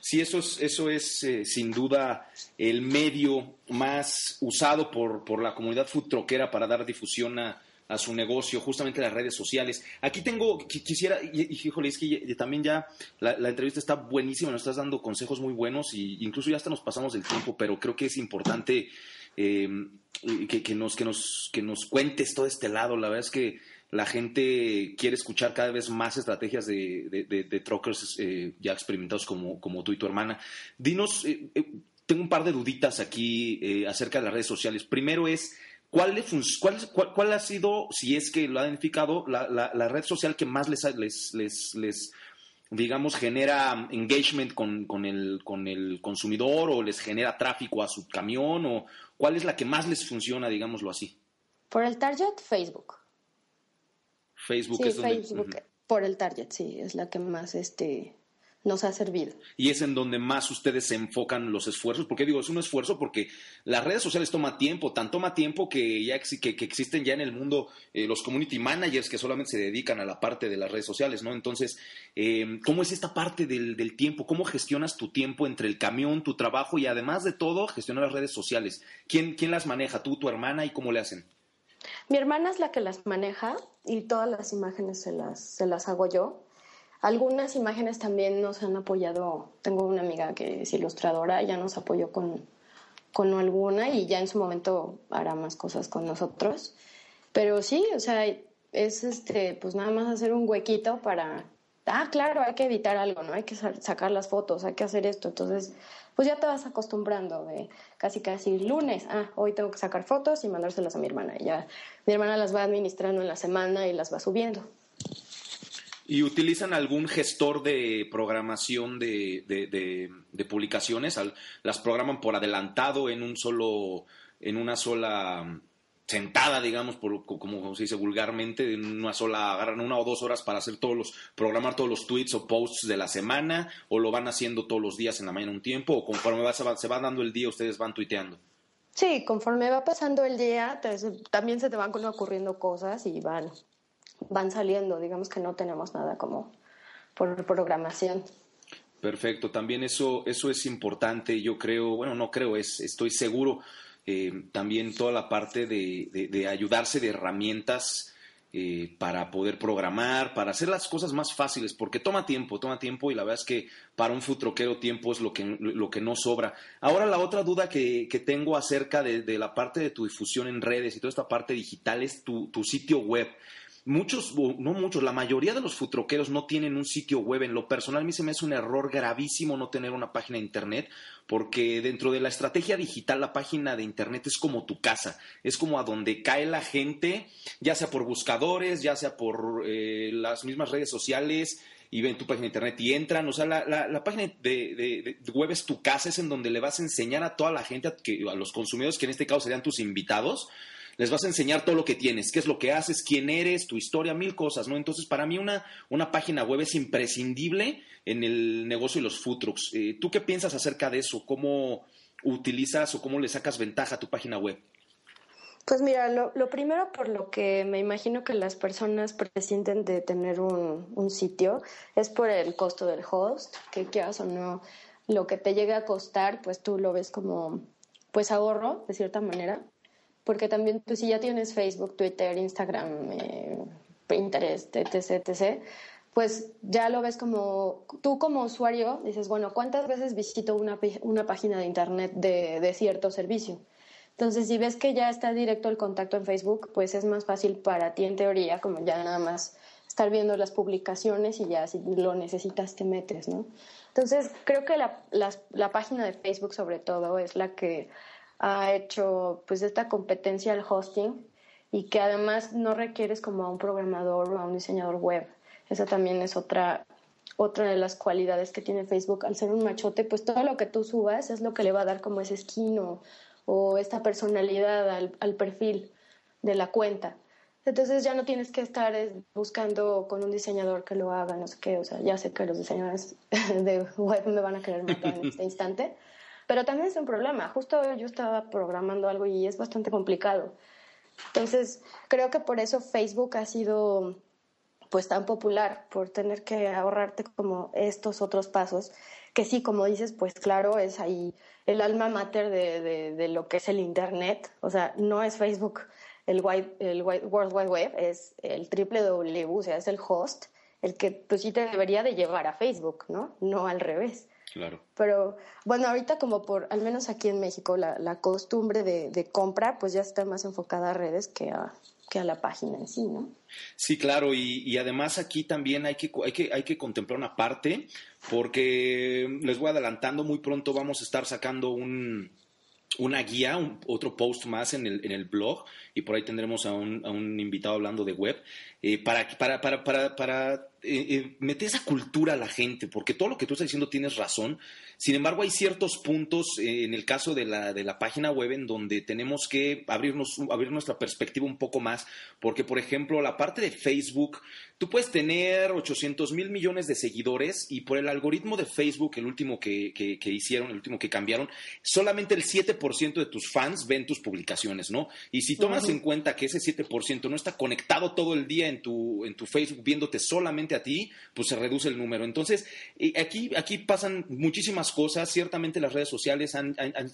Sí, eso es, eso es eh, sin duda el medio más usado por, por la comunidad food troquera para dar difusión a, a su negocio, justamente las redes sociales. Aquí tengo, quisiera, y, híjole, es que también ya la, entrevista está buenísima, nos estás dando consejos muy buenos y incluso ya hasta nos pasamos del tiempo, pero creo que es importante eh, que, nos, que, nos, que nos cuentes todo este lado. La verdad es que la gente quiere escuchar cada vez más estrategias de, de, eh, ya experimentados como, como tú y tu hermana. Dinos, eh, tengo un par de duditas aquí acerca de las redes sociales. Primero es, ¿Cuál, cuál, cuál, ha sido, si es que lo ha identificado, la, la, red social que más les, les, les, les digamos, genera engagement con, con, el, con el consumidor o les genera tráfico a su camión? o ¿Cuál es la que más les funciona, digámoslo así? Por el target, Facebook. Facebook es donde, Facebook, por el target, sí, es la que más este, nos ha servido. Y es en donde más ustedes se enfocan los esfuerzos, porque digo, es un esfuerzo porque las redes sociales toma tiempo, tan toma tiempo que ya que, que existen ya en el mundo eh, los community managers que solamente se dedican a la parte de las redes sociales, ¿no? Entonces, eh, ¿cómo es esta parte del, del, tiempo? ¿Cómo gestionas tu tiempo entre el camión, tu trabajo y además de todo, gestionar las redes sociales? ¿Quién, quién las maneja? ¿Tú, tu hermana y cómo le hacen? Mi hermana es la que las maneja y todas las imágenes se las, se las hago yo. Algunas imágenes también nos han apoyado. Tengo una amiga que es ilustradora, ya nos apoyó con, con alguna y ya en su momento hará más cosas con nosotros. Pero sí, o sea, es este, pues nada más hacer un huequito para, ah, claro, hay que editar algo, ¿no? Hay que sacar las fotos, hay que hacer esto. Entonces, pues ya te vas acostumbrando de casi casi lunes, ah, hoy tengo que sacar fotos y mandárselas a mi hermana. Y ya mi hermana las va administrando en la semana y las va subiendo. ¿Y utilizan algún gestor de programación de, de, publicaciones? ¿Las programan por adelantado en un solo, en una sola sentada, digamos, por, como se dice vulgarmente, en una sola, agarran una o dos horas para hacer todos los, programar todos los tweets o posts de la semana, o lo van haciendo todos los días en la mañana un tiempo, o conforme va, se, va, se va dando el día, ustedes van tuiteando. Sí, conforme va pasando el día, también se te van ocurriendo cosas y van van saliendo, digamos que no tenemos nada como por programación. Perfecto, también eso, eso es importante, yo creo, bueno, no creo, es, estoy seguro, eh, también toda la parte de, de, ayudarse de herramientas eh, para poder programar, para hacer las cosas más fáciles, porque toma tiempo, toma tiempo y la verdad es que para un futroquero tiempo es lo que, lo que no sobra. Ahora la otra duda que, que tengo acerca de, de, la parte de tu difusión en redes y toda esta parte digital es tu, tu sitio web muchos, no muchos, la mayoría de los futroqueros no tienen un sitio web. En lo personal, a mí se me hace un error gravísimo no tener una página de internet, porque dentro de la estrategia digital, la página de internet es como tu casa, es como a donde cae la gente, ya sea por buscadores, ya sea por eh, las mismas redes sociales y ven tu página de internet y entran. O sea, la, la, página de, web es tu casa, es en donde le vas a enseñar a toda la gente, a los consumidores, que en este caso serían tus invitados, les vas a enseñar todo lo que tienes, qué es lo que haces, quién eres, tu historia, mil cosas, ¿no? Entonces, para mí una, una página web es imprescindible en el negocio de los food trucks. Eh, ¿Tú qué piensas acerca de eso? ¿Cómo utilizas o cómo le sacas ventaja a tu página web? Pues mira, lo, primero por lo que me imagino que las personas presienten de tener un, sitio es por el costo del host, que quieras o no, lo que te llegue a costar, pues tú lo ves como pues ahorro de cierta manera, porque también tú si ya tienes Facebook, Twitter, Instagram, eh, Pinterest, etc., etc., pues ya lo ves como, tú como usuario dices, bueno, ¿cuántas veces visito una, una página de Internet de, de, cierto servicio? Entonces, si ves que ya está directo el contacto en Facebook, pues es más fácil para ti en teoría, como ya nada más estar viendo las publicaciones y ya si lo necesitas te metes, ¿no? Entonces, creo que la, la, la página de Facebook sobre todo es la que ha hecho pues esta competencia al hosting y que además no requieres como a un programador o a un diseñador web. Esa también es otra, otra de las cualidades que tiene Facebook. Al ser un machote, pues todo lo que tú subas es lo que le va a dar como ese skin o, esta personalidad al, al, perfil de la cuenta. Entonces ya no tienes que estar buscando con un diseñador que lo haga, no sé qué. O sea, ya sé que los diseñadores <laughs> de web me van a querer matar en este <laughs> instante. Pero también es un problema. Justo yo estaba programando algo y es bastante complicado. Entonces, creo que por eso Facebook ha sido pues tan popular por tener que ahorrarte como estos otros pasos que sí, como dices, pues claro, es ahí el alma mater de, de, lo que es el Internet. O sea, no es Facebook el, el World Wide Web, es el W, o sea, es el host, el que pues sí te debería de llevar a Facebook, ¿no? No al revés. Claro. Pero bueno, ahorita como por, al menos aquí en México, la, la costumbre de, de, compra pues ya está más enfocada a redes que a, que a la página en sí, ¿no? Sí, claro, y, y además aquí también hay que, hay, que, hay que contemplar una parte, porque les voy adelantando, muy pronto vamos a estar sacando un, una guía, otro post más en el, en el blog, y por ahí tendremos a un, a un invitado hablando de web, eh, para, para, para, para, para eh, eh, esa cultura a la gente, porque todo lo que tú estás diciendo tienes razón. Sin embargo, hay ciertos puntos eh, en el caso de la, de la página web en donde tenemos que abrirnos, abrir nuestra perspectiva un poco más, porque, por ejemplo, la parte de Facebook, tú puedes tener 800 mil millones de seguidores y por el algoritmo de Facebook, el último que, que, hicieron, el último que cambiaron, solamente el 7% de tus fans ven tus publicaciones, ¿no? Y si tomas en cuenta que ese 7% no está conectado todo el día en tu, en tu Facebook viéndote solamente a ti, pues se reduce el número. Entonces, aquí, aquí pasan muchísimas cosas. Ciertamente las redes sociales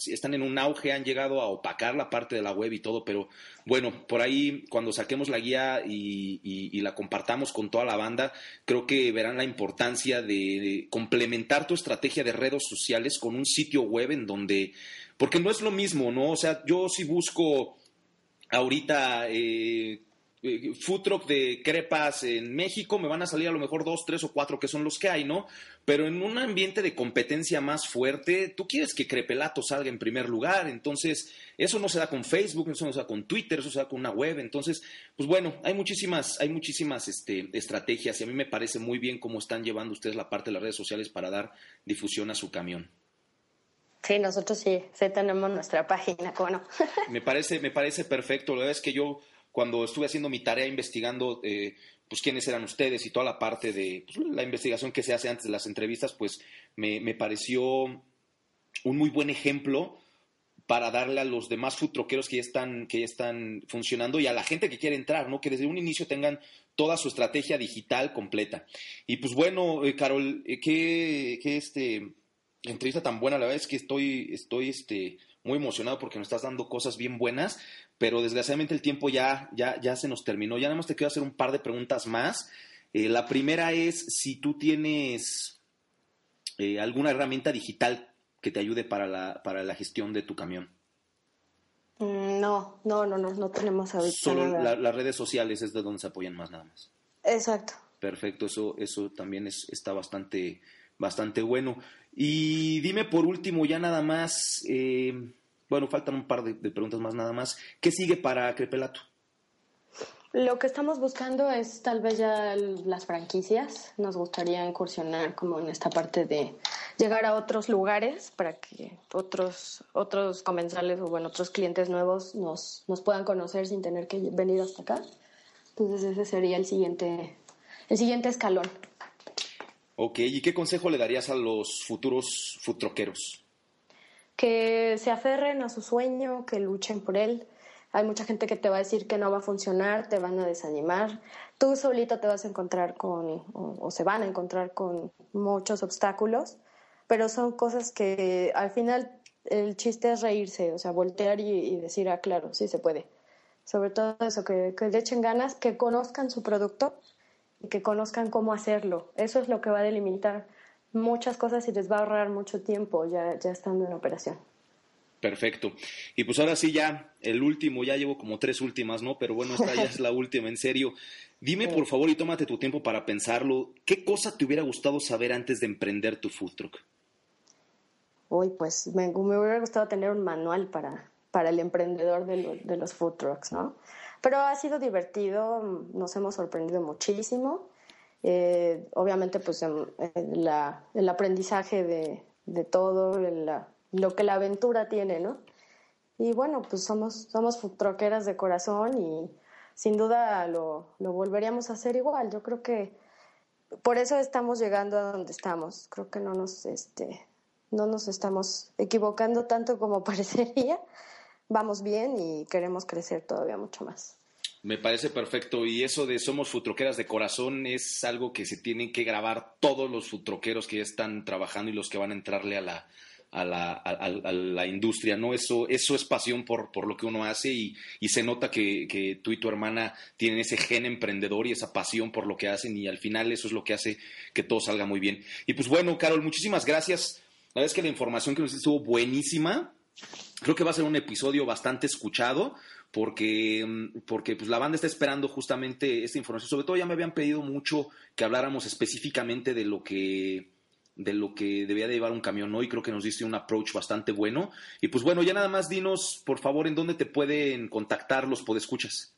están en un auge, han llegado a opacar la parte de la web y todo, pero bueno, por ahí cuando saquemos la guía y, la compartamos con toda la banda, creo que verán la importancia de, complementar tu estrategia de redes sociales con un sitio web en donde, porque no es lo mismo, ¿no? O sea, yo si busco ahorita eh, eh, food truck de crepas en México, me van a salir a lo mejor dos, tres o cuatro que son los que hay, ¿no? Pero en un ambiente de competencia más fuerte, tú quieres que Crepelato salga en primer lugar, entonces eso no se da con Facebook, eso no se da con Twitter, eso se da con una web, entonces, pues bueno, hay muchísimas, hay muchísimas este, estrategias y a mí me parece muy bien cómo están llevando ustedes la parte de las redes sociales para dar difusión a su camión. Sí, nosotros sí, sí tenemos nuestra página, ¿cómo no? me parece, me parece perfecto. La verdad es que yo cuando estuve haciendo mi tarea investigando eh, pues quiénes eran ustedes y toda la parte de pues, la investigación que se hace antes de las entrevistas, pues me, pareció un muy buen ejemplo para darle a los demás food troqueros que ya están, que están funcionando y a la gente que quiere entrar, ¿no? Que desde un inicio tengan toda su estrategia digital completa. Y pues bueno, eh, Carol, eh, qué, qué este, entrevista tan buena, la verdad es que estoy, estoy este, muy emocionado porque nos estás dando cosas bien buenas, pero desgraciadamente el tiempo ya, ya, ya se nos terminó. Ya nada más te quiero hacer un par de preguntas más. Eh, la primera es si tú tienes eh, alguna herramienta digital que te ayude para la, para la gestión de tu camión. Mm, no, no, no, no, no tenemos ahorita. Solo las redes sociales es de donde se apoyan más nada más. Exacto. Perfecto, eso, eso también es, está bastante, bastante bueno. Y dime por último, ya nada más, eh, bueno, faltan un par de, preguntas más nada más. ¿Qué sigue para Crepelato? Lo que estamos buscando es tal vez ya las franquicias. Nos gustaría incursionar como en esta parte de llegar a otros lugares para que otros, otros comensales o bueno, otros clientes nuevos nos, nos puedan conocer sin tener que venir hasta acá. Entonces ese sería el siguiente, el siguiente escalón. Ok, ¿y qué consejo le darías a los futuros futroqueros? Que se aferren a su sueño, que luchen por él. hay mucha gente que te va a decir que no va a funcionar, te van a desanimar. Tú solito te vas a encontrar con, o, se van a encontrar con muchos obstáculos, pero son cosas que al final el chiste es reírse, o sea, voltear y, decir, ah, claro, sí se puede. Sobre todo eso, que, que le echen ganas, que conozcan su producto y que conozcan cómo hacerlo. Eso es lo que va a delimitar muchas cosas y les va a ahorrar mucho tiempo ya, ya estando en operación. Perfecto. Y pues ahora sí ya, el último, ya llevo como tres últimas, ¿no? Pero bueno, esta ya es la <laughs> última, en serio. Dime por favor y tómate tu tiempo para pensarlo, ¿qué cosa te hubiera gustado saber antes de emprender tu food truck? Uy, pues me, hubiera gustado tener un manual para, para el emprendedor de, de, los food trucks, ¿no? Pero ha sido divertido, nos hemos sorprendido muchísimo. Eh, obviamente, pues la, el aprendizaje de, de todo, la, lo que la aventura tiene, ¿no? Y bueno, pues somos, somos troqueras de corazón y sin duda lo, lo volveríamos a hacer igual. Yo creo que por eso estamos llegando a donde estamos. Creo que no nos, este, no nos estamos equivocando tanto como <laughs> parecería. Vamos bien y queremos crecer todavía mucho más. Me parece perfecto. Y eso de somos futroqueras de corazón es algo que se tienen que grabar todos los futroqueros que ya están trabajando y los que van a entrarle a la, a la, a, la, industria, ¿no? Eso, eso es pasión por, por lo que uno hace y, y se nota que, que, tú y tu hermana tienen ese gen emprendedor y esa pasión por lo que hacen y al final eso es lo que hace que todo salga muy bien. Y pues bueno, Carol, muchísimas gracias. La verdad es que la información que nos estuvo buenísima. Creo que va a ser un episodio bastante escuchado porque, porque pues la banda está esperando justamente esta información. Sobre todo ya me habían pedido mucho que habláramos específicamente de lo que de lo que debía de llevar un camión hoy. Creo que nos diste un approach bastante bueno. Y pues bueno, ya nada más dinos, por favor, en dónde te pueden contactar los podescuchas.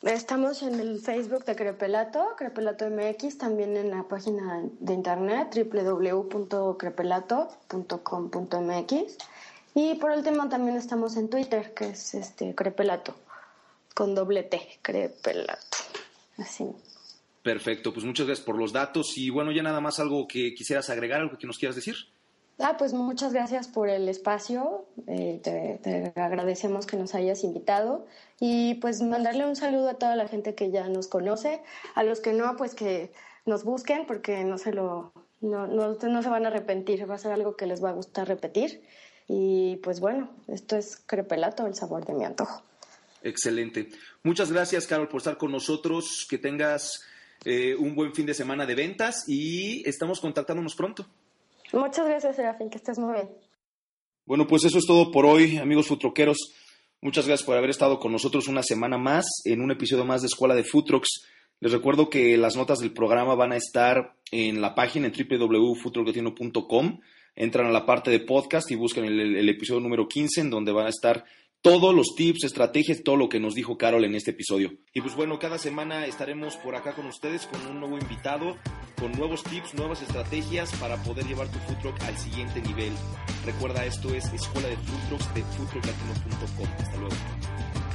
Estamos en el Facebook de Crepelato, Crepelato MX, también en la página de internet www.crepelato.com.mx y por último también estamos en Twitter, que es este Crepelato, con doble T, Crepelato. Así. Perfecto, pues muchas gracias por los datos y bueno, ya nada más algo que quisieras agregar, algo que nos quieras decir. Ah, pues muchas gracias por el espacio, eh, te, agradecemos que nos hayas invitado y pues mandarle un saludo a toda la gente que ya nos conoce, a los que no, pues que nos busquen porque no se lo, no, no, no se van a arrepentir, va a ser algo que les va a gustar repetir y pues bueno, esto es crepelato, el sabor de mi antojo. Excelente. Muchas gracias, Carol, por estar con nosotros. Que tengas eh, un buen fin de semana de ventas y estamos contactándonos pronto. Muchas gracias, Serafín, que estés muy bien. Bueno, pues eso es todo por hoy, amigos futroqueros. Muchas gracias por haber estado con nosotros una semana más en un episodio más de Escuela de Futrox. Les recuerdo que las notas del programa van a estar en la página en www.futroxlatino.com. Entran a la parte de podcast y buscan el, el episodio número 15 en donde van a estar todos los tips, estrategias, todo lo que nos dijo Carol en este episodio. Y pues bueno, cada semana estaremos por acá con ustedes con un nuevo invitado, con nuevos tips, nuevas estrategias para poder llevar tu food truck al siguiente nivel. Recuerda, esto es Escuela de Food Trucks de foodtrucklatino.com. Hasta luego.